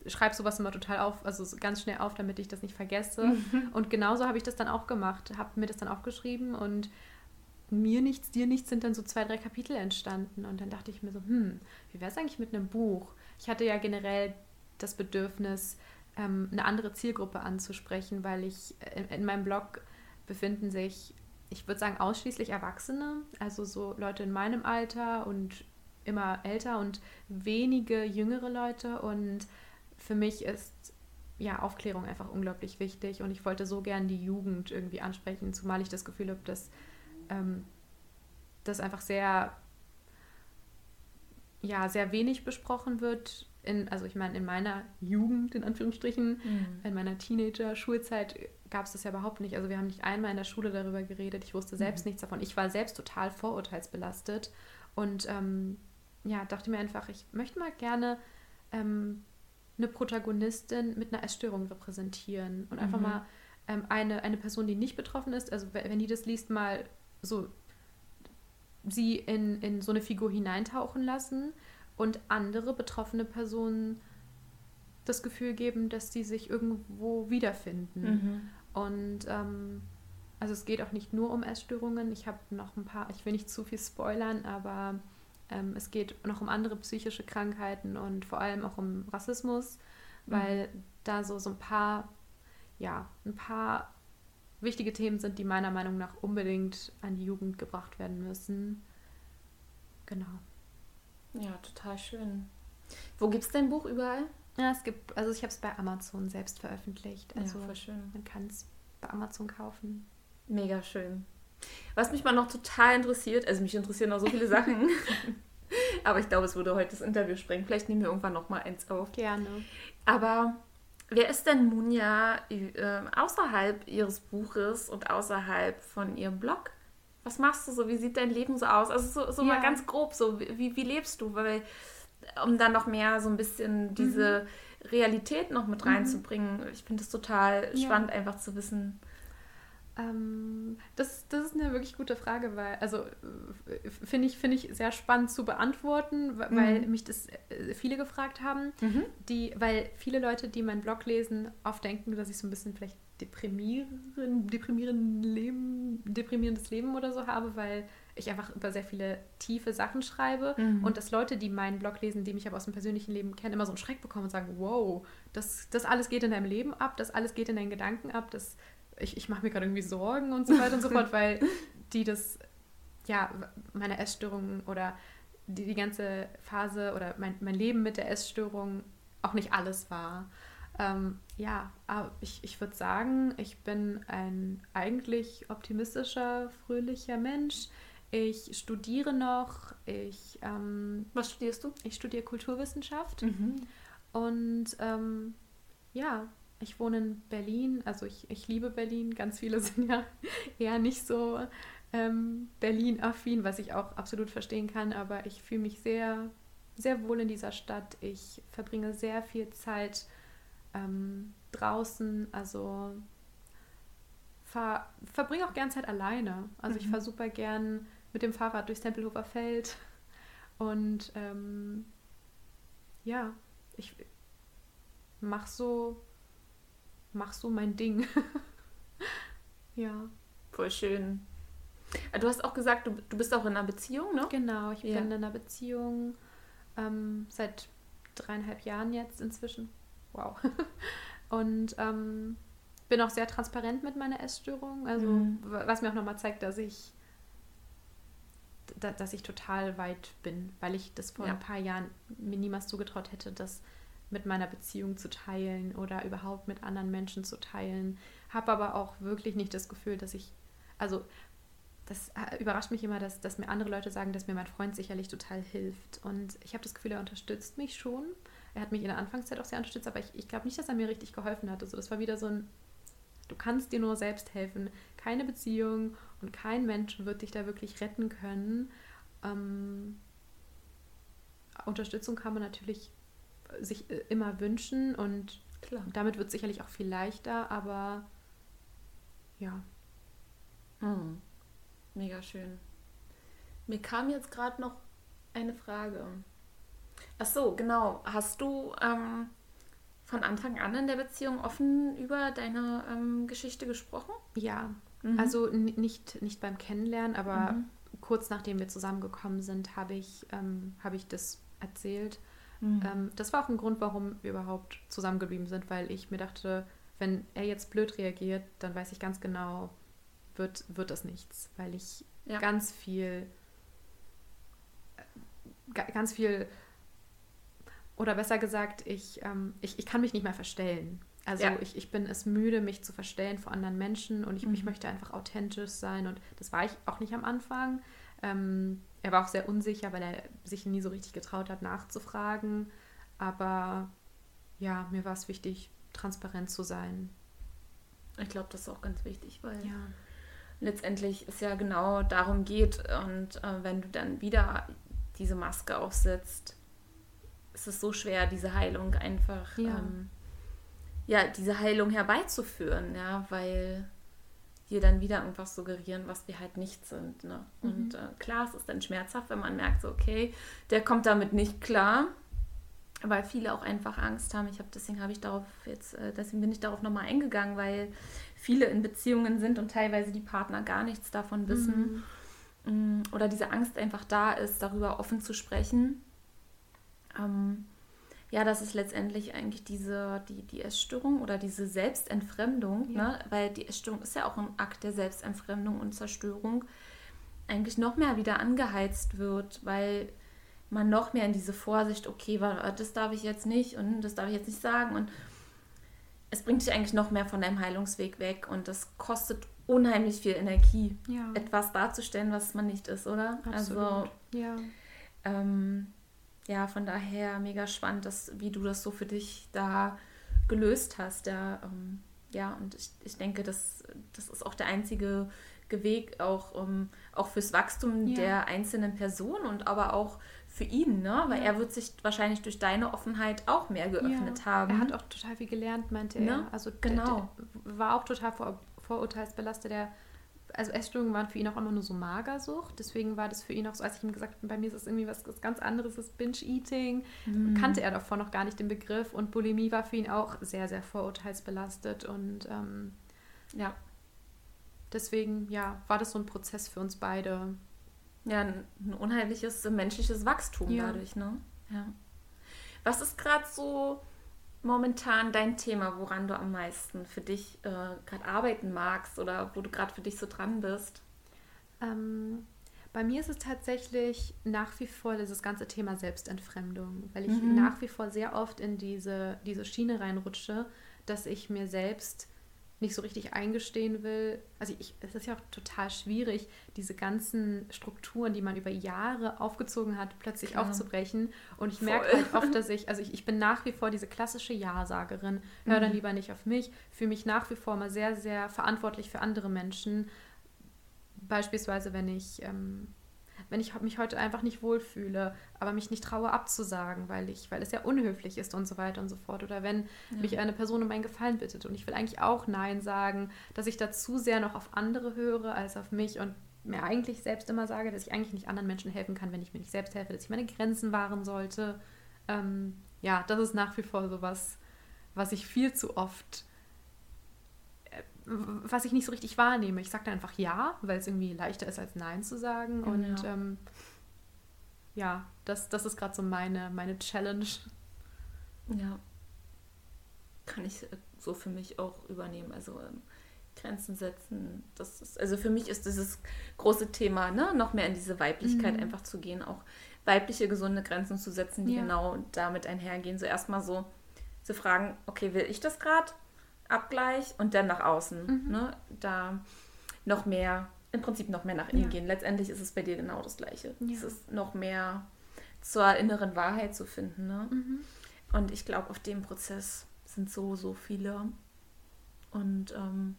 schreib sowas immer total auf, also ganz schnell auf, damit ich das nicht vergesse. Und genauso habe ich das dann auch gemacht, habe mir das dann aufgeschrieben und mir nichts, dir nichts sind dann so zwei, drei Kapitel entstanden. Und dann dachte ich mir so, hm, wie wäre es eigentlich mit einem Buch? Ich hatte ja generell das Bedürfnis, ähm, eine andere Zielgruppe anzusprechen, weil ich äh, in meinem Blog befinden sich, ich würde sagen, ausschließlich Erwachsene, also so Leute in meinem Alter und immer älter und wenige jüngere Leute. Und für mich ist ja Aufklärung einfach unglaublich wichtig und ich wollte so gern die Jugend irgendwie ansprechen, zumal ich das Gefühl habe, dass ähm, das einfach sehr, ja, sehr wenig besprochen wird. In, also ich meine, in meiner Jugend, in Anführungsstrichen, mhm. in meiner Teenager-Schulzeit gab es das ja überhaupt nicht. Also wir haben nicht einmal in der Schule darüber geredet. Ich wusste selbst mhm. nichts davon. Ich war selbst total vorurteilsbelastet und ähm, ja, dachte mir einfach, ich möchte mal gerne ähm, eine Protagonistin mit einer Essstörung repräsentieren und einfach mhm. mal ähm, eine, eine Person, die nicht betroffen ist, also wenn die das liest, mal so sie in, in so eine Figur hineintauchen lassen und andere betroffene Personen das Gefühl geben, dass sie sich irgendwo wiederfinden. Mhm. Und ähm, also es geht auch nicht nur um Essstörungen. Ich habe noch ein paar, ich will nicht zu viel spoilern, aber ähm, es geht noch um andere psychische Krankheiten und vor allem auch um Rassismus, mhm. weil mhm. da so, so ein paar, ja, ein paar wichtige Themen sind, die meiner Meinung nach unbedingt an die Jugend gebracht werden müssen. Genau. Ja, total schön. Wo gibt es dein Buch überall? Ja, es gibt, also ich habe es bei Amazon selbst veröffentlicht. Also ja, voll schön. man kann es bei Amazon kaufen. Mega schön. Was mich mal noch total interessiert, also mich interessieren noch so viele Sachen, aber ich glaube, es würde heute das Interview sprengen. Vielleicht nehmen wir irgendwann noch mal eins auf. Gerne. Aber wer ist denn Munja äh, außerhalb ihres Buches und außerhalb von ihrem Blog? Was machst du so? Wie sieht dein Leben so aus? Also so, so ja. mal ganz grob, so wie, wie lebst du? Weil um dann noch mehr so ein bisschen diese mhm. Realität noch mit mhm. reinzubringen. Ich finde es total ja. spannend, einfach zu wissen, ähm, das, das ist eine wirklich gute Frage, weil, also äh, finde ich, find ich sehr spannend zu beantworten, weil mhm. mich das äh, viele gefragt haben, mhm. die, weil viele Leute, die meinen Blog lesen, oft denken, dass ich so ein bisschen vielleicht deprimieren, deprimieren Leben, deprimierendes Leben oder so habe, weil ich einfach über sehr viele tiefe Sachen schreibe mhm. und dass Leute, die meinen Blog lesen, die mich aber aus dem persönlichen Leben kennen, immer so einen Schreck bekommen und sagen, wow, das, das alles geht in deinem Leben ab, das alles geht in deinen Gedanken ab, das ich, ich mache mir gerade irgendwie Sorgen und so weiter und so fort, weil die das, ja, meine Essstörung oder die, die ganze Phase oder mein, mein Leben mit der Essstörung auch nicht alles war. Ähm, ja, aber ich, ich würde sagen, ich bin ein eigentlich optimistischer, fröhlicher Mensch. Ich studiere noch. Ich, ähm, Was studierst du? Ich studiere Kulturwissenschaft. Mhm. Und ähm, ja, ich wohne in Berlin, also ich, ich liebe Berlin. Ganz viele sind ja eher nicht so ähm, Berlin-affin, was ich auch absolut verstehen kann, aber ich fühle mich sehr, sehr wohl in dieser Stadt. Ich verbringe sehr viel Zeit ähm, draußen, also fahr, verbringe auch gern Zeit alleine. Also mhm. ich fahre super gern mit dem Fahrrad durchs Tempelhofer Feld und ähm, ja, ich mache so mach so mein Ding. ja. Voll schön. Äh, du hast auch gesagt, du, du bist auch in einer Beziehung, ne? Genau, ich ja. bin in einer Beziehung ähm, seit dreieinhalb Jahren jetzt inzwischen. Wow. Und ähm, bin auch sehr transparent mit meiner Essstörung. Also, mhm. was mir auch nochmal zeigt, dass ich dass ich total weit bin, weil ich das vor ja. ein paar Jahren mir niemals zugetraut hätte, dass mit meiner Beziehung zu teilen oder überhaupt mit anderen Menschen zu teilen. Habe aber auch wirklich nicht das Gefühl, dass ich, also das äh, überrascht mich immer, dass, dass mir andere Leute sagen, dass mir mein Freund sicherlich total hilft. Und ich habe das Gefühl, er unterstützt mich schon. Er hat mich in der Anfangszeit auch sehr unterstützt, aber ich, ich glaube nicht, dass er mir richtig geholfen hat. Also das war wieder so ein, du kannst dir nur selbst helfen. Keine Beziehung und kein Mensch wird dich da wirklich retten können. Ähm, Unterstützung kann man natürlich sich äh, immer wünschen und Klar. damit wird es sicherlich auch viel leichter, aber ja. Hm. Mega schön. Mir kam jetzt gerade noch eine Frage. Ach so, genau. Hast du ähm, von Anfang an in der Beziehung offen über deine ähm, Geschichte gesprochen? Ja, mhm. also nicht, nicht beim Kennenlernen, aber mhm. kurz nachdem wir zusammengekommen sind, habe ich, ähm, hab ich das erzählt. Mhm. Ähm, das war auch ein Grund, warum wir überhaupt zusammengeblieben sind, weil ich mir dachte, wenn er jetzt blöd reagiert, dann weiß ich ganz genau, wird, wird das nichts, weil ich ja. ganz viel, äh, ganz viel, oder besser gesagt, ich, ähm, ich, ich kann mich nicht mehr verstellen. Also ja. ich, ich bin es müde, mich zu verstellen vor anderen Menschen und ich, mhm. ich möchte einfach authentisch sein und das war ich auch nicht am Anfang. Ähm, er war auch sehr unsicher, weil er sich nie so richtig getraut hat, nachzufragen. Aber ja, mir war es wichtig, transparent zu sein. Ich glaube, das ist auch ganz wichtig, weil ja. letztendlich es ja genau darum geht und äh, wenn du dann wieder diese Maske aufsetzt, ist es so schwer, diese Heilung einfach, ja, ähm, ja diese Heilung herbeizuführen, ja, weil wir dann wieder irgendwas suggerieren, was wir halt nicht sind. Ne? Mhm. Und äh, klar, es ist dann schmerzhaft, wenn man merkt, so, okay, der kommt damit nicht klar, weil viele auch einfach Angst haben. Ich habe deswegen habe ich darauf jetzt, äh, deswegen bin ich darauf nochmal eingegangen, weil viele in Beziehungen sind und teilweise die Partner gar nichts davon wissen. Mhm. Mm, oder diese Angst einfach da ist, darüber offen zu sprechen. Ähm, ja, das ist letztendlich eigentlich diese, die, die Essstörung oder diese Selbstentfremdung, ja. ne? weil die Essstörung ist ja auch ein Akt der Selbstentfremdung und Zerstörung, eigentlich noch mehr wieder angeheizt wird, weil man noch mehr in diese Vorsicht, okay, das darf ich jetzt nicht und das darf ich jetzt nicht sagen und es bringt dich eigentlich noch mehr von deinem Heilungsweg weg und das kostet unheimlich viel Energie, ja. etwas darzustellen, was man nicht ist, oder? Absolut. Also, ja. Ähm, ja, von daher mega spannend, dass, wie du das so für dich da gelöst hast. Ja, ähm, ja und ich, ich denke, das, das ist auch der einzige Weg, auch, um, auch fürs Wachstum ja. der einzelnen Person und aber auch für ihn, ne? Weil ja. er wird sich wahrscheinlich durch deine Offenheit auch mehr geöffnet ja. haben. Er hat auch total viel gelernt, meinte ne? er. Also genau. Der, der war auch total vor, vorurteilsbelastet. Er also Essstörungen waren für ihn auch immer nur so Magersucht. Deswegen war das für ihn auch so, als ich ihm gesagt habe, bei mir ist es irgendwie was, was ganz anderes, das Binge-Eating. Mhm. Kannte er davor noch gar nicht den Begriff. Und Bulimie war für ihn auch sehr, sehr vorurteilsbelastet. Und ähm, ja, deswegen ja, war das so ein Prozess für uns beide. Ja, ein, ein unheimliches menschliches Wachstum ja. dadurch, ne? Ja. Was ist gerade so momentan dein Thema, woran du am meisten für dich äh, gerade arbeiten magst oder wo du gerade für dich so dran bist? Ähm, bei mir ist es tatsächlich nach wie vor dieses ganze Thema Selbstentfremdung, weil ich mhm. nach wie vor sehr oft in diese, diese Schiene reinrutsche, dass ich mir selbst nicht so richtig eingestehen will. Also ich, es ist ja auch total schwierig, diese ganzen Strukturen, die man über Jahre aufgezogen hat, plötzlich Klar. aufzubrechen. Und ich Voll. merke halt oft, dass ich, also ich, ich bin nach wie vor diese klassische Ja-Sagerin, höre mhm. dann lieber nicht auf mich, fühle mich nach wie vor mal sehr, sehr verantwortlich für andere Menschen. Beispielsweise, wenn ich ähm, wenn ich mich heute einfach nicht wohlfühle, aber mich nicht traue abzusagen, weil ich, weil es ja unhöflich ist und so weiter und so fort. Oder wenn ja. mich eine Person um einen Gefallen bittet und ich will eigentlich auch Nein sagen, dass ich da zu sehr noch auf andere höre als auf mich und mir eigentlich selbst immer sage, dass ich eigentlich nicht anderen Menschen helfen kann, wenn ich mir nicht selbst helfe, dass ich meine Grenzen wahren sollte. Ähm, ja, das ist nach wie vor so was, was ich viel zu oft was ich nicht so richtig wahrnehme. Ich sage dann einfach ja, weil es irgendwie leichter ist, als Nein zu sagen. Genau. Und ähm, ja, das, das ist gerade so meine, meine Challenge. Ja. Kann ich so für mich auch übernehmen. Also ähm, Grenzen setzen, das ist, also für mich ist dieses große Thema, ne, noch mehr in diese Weiblichkeit mhm. einfach zu gehen, auch weibliche gesunde Grenzen zu setzen, die ja. genau damit einhergehen. So erstmal so zu fragen, okay, will ich das gerade? Abgleich und dann nach außen. Mhm. Ne? Da noch mehr, im Prinzip noch mehr nach innen ja. gehen. Letztendlich ist es bei dir genau das Gleiche. Ja. Es ist noch mehr zur inneren Wahrheit zu finden. Ne? Mhm. Und ich glaube, auf dem Prozess sind so, so viele. Und ähm,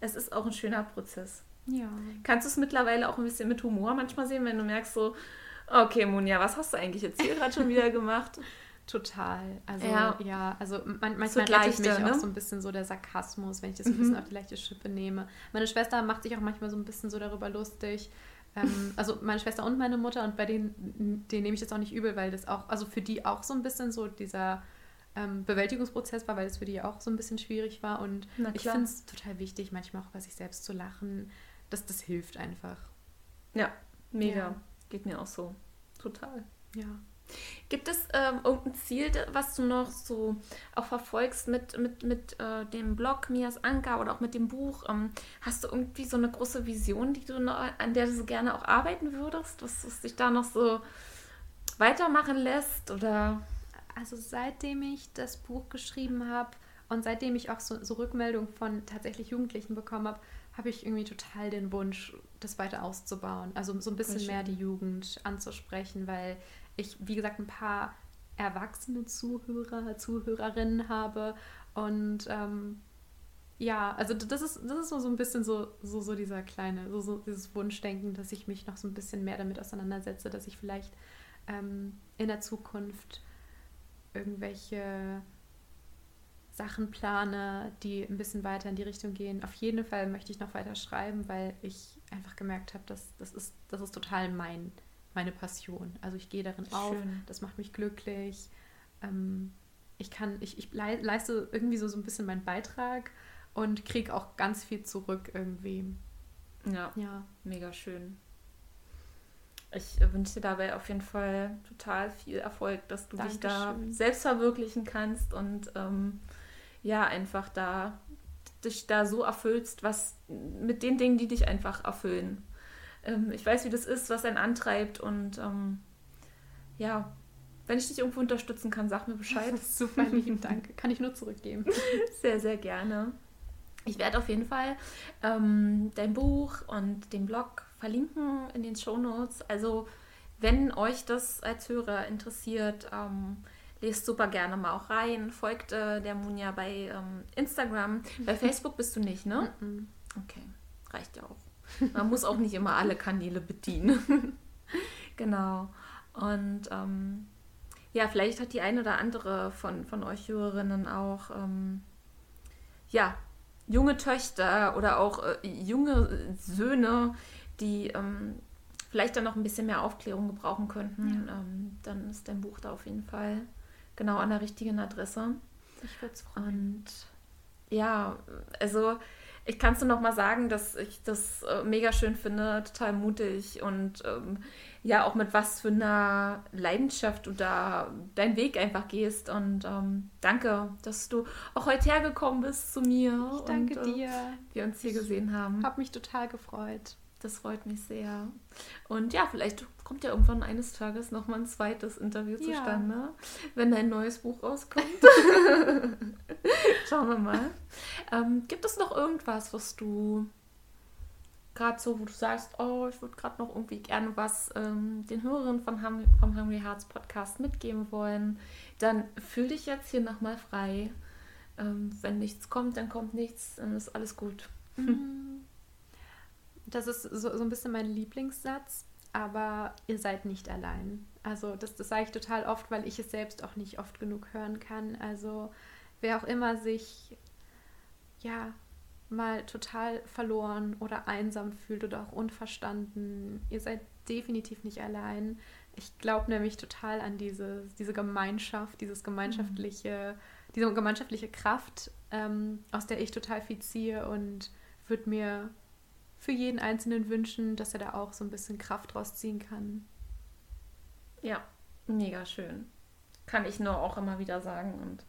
es ist auch ein schöner Prozess. Ja. Kannst du es mittlerweile auch ein bisschen mit Humor manchmal sehen, wenn du merkst so, okay, Monja, was hast du eigentlich jetzt hier gerade schon wieder gemacht? Total. Also ja, ja also man, manchmal rettet mich ne? auch so ein bisschen so der Sarkasmus, wenn ich das ein bisschen mhm. auf die leichte Schippe nehme. Meine Schwester macht sich auch manchmal so ein bisschen so darüber lustig. Ähm, also meine Schwester und meine Mutter und bei denen, denen nehme ich das auch nicht übel, weil das auch, also für die auch so ein bisschen so dieser ähm, Bewältigungsprozess war, weil es für die auch so ein bisschen schwierig war. Und ich finde es total wichtig, manchmal auch über sich selbst zu lachen. Das, das hilft einfach. Ja, mega. Ja. Geht mir auch so. Total. Ja. Gibt es ähm, irgendein Ziel, was du noch so auch verfolgst mit, mit, mit äh, dem Blog Mias Anker oder auch mit dem Buch? Ähm, hast du irgendwie so eine große Vision, die du noch, an der du so gerne auch arbeiten würdest, was, was dich da noch so weitermachen lässt? Oder? Also seitdem ich das Buch geschrieben habe und seitdem ich auch so, so Rückmeldungen von tatsächlich Jugendlichen bekommen habe, habe ich irgendwie total den Wunsch, das weiter auszubauen. Also so ein bisschen mehr die Jugend anzusprechen, weil ich, wie gesagt, ein paar erwachsene Zuhörer, Zuhörerinnen habe und ähm, ja, also das ist, das ist so, so ein bisschen so, so, so dieser kleine, so, so dieses Wunschdenken, dass ich mich noch so ein bisschen mehr damit auseinandersetze, dass ich vielleicht ähm, in der Zukunft irgendwelche Sachen plane, die ein bisschen weiter in die Richtung gehen. Auf jeden Fall möchte ich noch weiter schreiben, weil ich einfach gemerkt habe, dass das ist, das ist total mein, meine Passion. Also ich gehe darin Schön. auf, das macht mich glücklich. Ähm, ich kann, ich, ich leiste irgendwie so, so ein bisschen meinen Beitrag und kriege auch ganz viel zurück irgendwie. Ja, ja. mega schön. Ich wünsche dir dabei auf jeden Fall total viel Erfolg, dass du Dankeschön. dich da selbst verwirklichen kannst und ähm, ja, einfach da dich da so erfüllst, was mit den Dingen, die dich einfach erfüllen. Ähm, ich weiß, wie das ist, was einen antreibt und ähm, ja, wenn ich dich irgendwo unterstützen kann, sag mir Bescheid. Super lieben Dank. Kann ich nur zurückgeben. Sehr, sehr gerne. Ich werde auf jeden Fall ähm, dein Buch und den Blog verlinken in den Show Notes. Also, wenn euch das als Hörer interessiert, ähm, lest super gerne mal auch rein. Folgt äh, der Munja bei ähm, Instagram. Bei Facebook bist du nicht, ne? Okay, reicht ja auch. Man muss auch nicht immer alle Kanäle bedienen. genau. Und ähm, ja, vielleicht hat die eine oder andere von, von euch Hörerinnen auch ähm, ja, junge Töchter oder auch äh, junge Söhne, die ähm, vielleicht dann noch ein bisschen mehr Aufklärung gebrauchen könnten, ja. ähm, dann ist dein Buch da auf jeden Fall genau an der richtigen Adresse. Ich würde es freuen. Und ja, also ich kann es nur noch mal sagen, dass ich das äh, mega schön finde, total mutig und ähm, ja, auch mit was für einer Leidenschaft du da deinen Weg einfach gehst. Und ähm, danke, dass du auch heute hergekommen bist zu mir. Ich danke und, äh, dir. Wir uns hier gesehen haben. Hab mich total gefreut. Das freut mich sehr. Und ja, vielleicht kommt ja irgendwann eines Tages noch mal ein zweites Interview ja. zustande, wenn dein neues Buch rauskommt. Schauen wir mal. Ähm, gibt es noch irgendwas, was du gerade so, wo du sagst, oh, ich würde gerade noch irgendwie gerne was ähm, den Hörerinnen von Hum vom Hungry Hearts Podcast mitgeben wollen, dann fühl dich jetzt hier nochmal frei. Ähm, wenn nichts kommt, dann kommt nichts, dann ist alles gut. Mhm. Das ist so, so ein bisschen mein Lieblingssatz, aber ihr seid nicht allein. Also das, das sage ich total oft, weil ich es selbst auch nicht oft genug hören kann. Also wer auch immer sich ja mal total verloren oder einsam fühlt oder auch unverstanden, ihr seid definitiv nicht allein. Ich glaube nämlich total an diese, diese Gemeinschaft, dieses gemeinschaftliche, diese gemeinschaftliche Kraft, ähm, aus der ich total viel ziehe und würde mir für jeden Einzelnen wünschen, dass er da auch so ein bisschen Kraft draus ziehen kann. Ja, mega schön. Kann ich nur auch immer wieder sagen und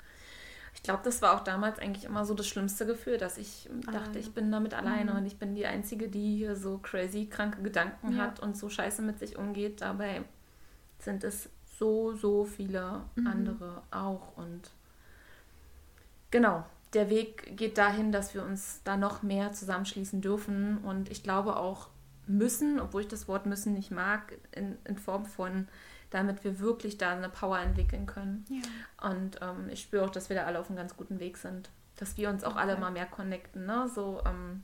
ich glaube, das war auch damals eigentlich immer so das schlimmste Gefühl, dass ich alleine. dachte, ich bin damit alleine mhm. und ich bin die Einzige, die hier so crazy kranke Gedanken ja. hat und so scheiße mit sich umgeht. Dabei sind es so, so viele mhm. andere auch. Und genau, der Weg geht dahin, dass wir uns da noch mehr zusammenschließen dürfen. Und ich glaube auch müssen, obwohl ich das Wort müssen nicht mag, in, in Form von damit wir wirklich da eine Power entwickeln können. Ja. Und ähm, ich spüre auch, dass wir da alle auf einem ganz guten Weg sind. Dass wir uns auch okay. alle mal mehr connecten, ne? So, ähm,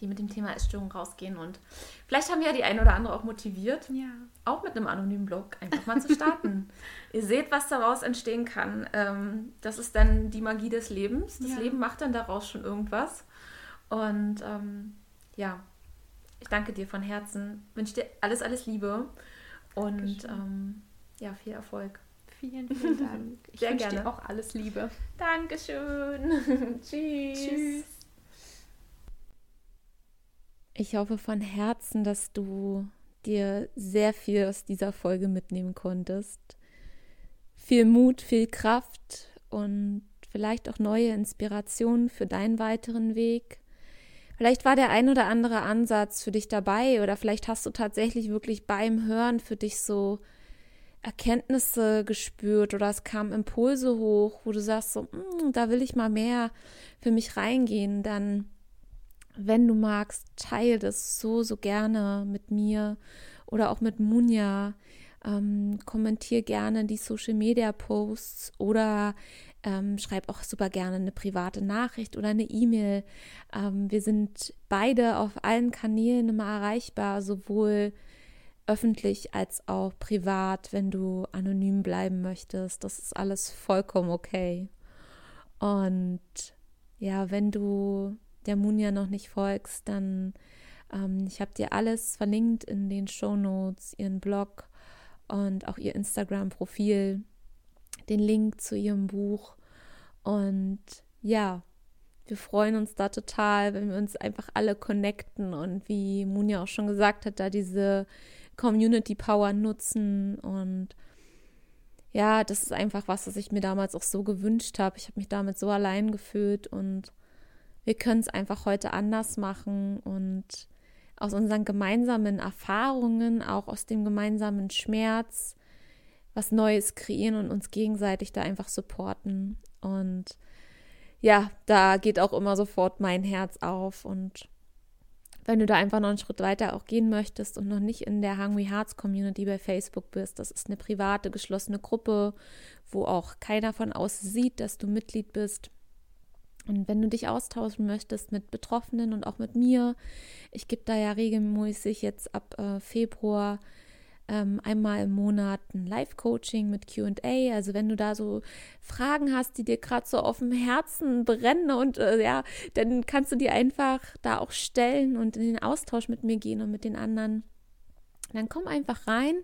die mit dem Thema Essstörung rausgehen. Und vielleicht haben wir ja die eine oder andere auch motiviert, ja. auch mit einem anonymen Blog einfach mal zu starten. Ihr seht, was daraus entstehen kann. Ähm, das ist dann die Magie des Lebens. Das ja. Leben macht dann daraus schon irgendwas. Und ähm, ja, ich danke dir von Herzen. Wünsche dir alles, alles Liebe. Und ähm, ja, viel Erfolg. Vielen, vielen Dank. Ich Sehr wünsche gerne. dir auch alles Liebe. Dankeschön. Tschüss. Tschüss. Ich hoffe von Herzen, dass du dir sehr viel aus dieser Folge mitnehmen konntest. Viel Mut, viel Kraft und vielleicht auch neue Inspirationen für deinen weiteren Weg. Vielleicht war der ein oder andere Ansatz für dich dabei oder vielleicht hast du tatsächlich wirklich beim Hören für dich so Erkenntnisse gespürt oder es kamen Impulse hoch, wo du sagst so, mm, da will ich mal mehr für mich reingehen, dann wenn du magst, teile das so, so gerne mit mir oder auch mit Munja. Ähm, kommentier gerne die Social Media Posts oder ähm, schreib auch super gerne eine private Nachricht oder eine E-Mail. Ähm, wir sind beide auf allen Kanälen immer erreichbar, sowohl öffentlich als auch privat, wenn du anonym bleiben möchtest. Das ist alles vollkommen okay. Und ja, wenn du der Munja noch nicht folgst, dann ähm, ich habe dir alles verlinkt in den Show Notes, ihren Blog und auch ihr Instagram-Profil den Link zu ihrem Buch. Und ja, wir freuen uns da total, wenn wir uns einfach alle connecten und wie Munja auch schon gesagt hat, da diese Community Power nutzen und ja, das ist einfach was, was ich mir damals auch so gewünscht habe. Ich habe mich damit so allein gefühlt und wir können es einfach heute anders machen und aus unseren gemeinsamen Erfahrungen, auch aus dem gemeinsamen Schmerz, was Neues kreieren und uns gegenseitig da einfach supporten. Und ja, da geht auch immer sofort mein Herz auf. Und wenn du da einfach noch einen Schritt weiter auch gehen möchtest und noch nicht in der Hungry Hearts Community bei Facebook bist, das ist eine private, geschlossene Gruppe, wo auch keiner von außen sieht, dass du Mitglied bist. Und wenn du dich austauschen möchtest mit Betroffenen und auch mit mir, ich gebe da ja regelmäßig jetzt ab äh, Februar ähm, einmal im Monat ein Live-Coaching mit QA. Also wenn du da so Fragen hast, die dir gerade so auf dem Herzen brennen und äh, ja, dann kannst du die einfach da auch stellen und in den Austausch mit mir gehen und mit den anderen. Dann komm einfach rein.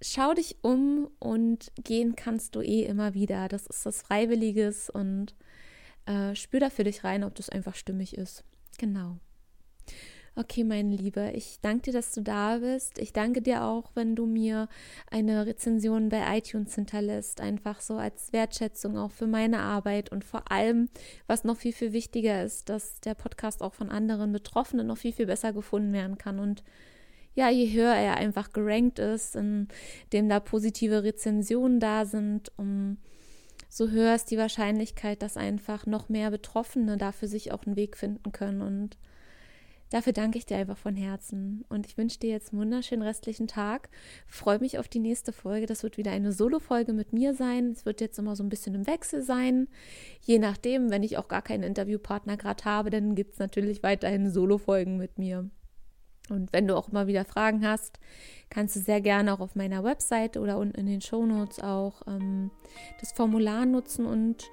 Schau dich um und gehen kannst du eh immer wieder. Das ist was Freiwilliges und äh, spür da für dich rein, ob das einfach stimmig ist. Genau. Okay, meine Liebe, ich danke dir, dass du da bist. Ich danke dir auch, wenn du mir eine Rezension bei iTunes hinterlässt, einfach so als Wertschätzung auch für meine Arbeit und vor allem, was noch viel, viel wichtiger ist, dass der Podcast auch von anderen Betroffenen noch viel, viel besser gefunden werden kann und ja, je höher er einfach gerankt ist, in dem da positive Rezensionen da sind, um so höher ist die Wahrscheinlichkeit, dass einfach noch mehr Betroffene da für sich auch einen Weg finden können und Dafür danke ich dir einfach von Herzen und ich wünsche dir jetzt einen wunderschönen restlichen Tag. Freue mich auf die nächste Folge. Das wird wieder eine Solo-Folge mit mir sein. Es wird jetzt immer so ein bisschen im Wechsel sein. Je nachdem, wenn ich auch gar keinen Interviewpartner gerade habe, dann gibt es natürlich weiterhin Solo-Folgen mit mir. Und wenn du auch mal wieder Fragen hast, kannst du sehr gerne auch auf meiner Webseite oder unten in den Shownotes auch ähm, das Formular nutzen und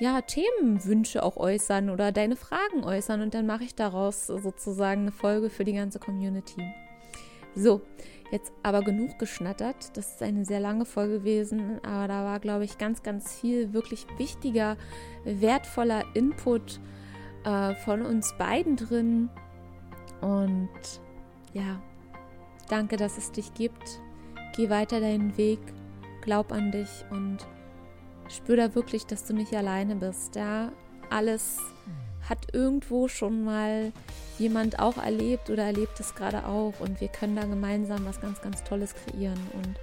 ja, Themenwünsche auch äußern oder deine Fragen äußern und dann mache ich daraus sozusagen eine Folge für die ganze Community. So, jetzt aber genug geschnattert. Das ist eine sehr lange Folge gewesen, aber da war, glaube ich, ganz, ganz viel wirklich wichtiger, wertvoller Input äh, von uns beiden drin. Und ja, danke, dass es dich gibt. Geh weiter deinen Weg, glaub an dich und spür da wirklich, dass du nicht alleine bist. Ja, alles hat irgendwo schon mal jemand auch erlebt oder erlebt es gerade auch und wir können da gemeinsam was ganz, ganz Tolles kreieren. Und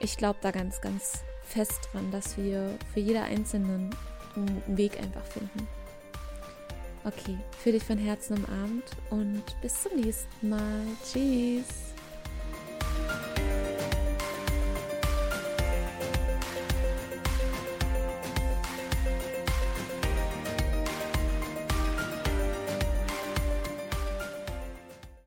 ich glaube da ganz, ganz fest dran, dass wir für jeder Einzelnen einen Weg einfach finden. Okay, fühle dich von Herzen umarmt und bis zum nächsten Mal. Tschüss.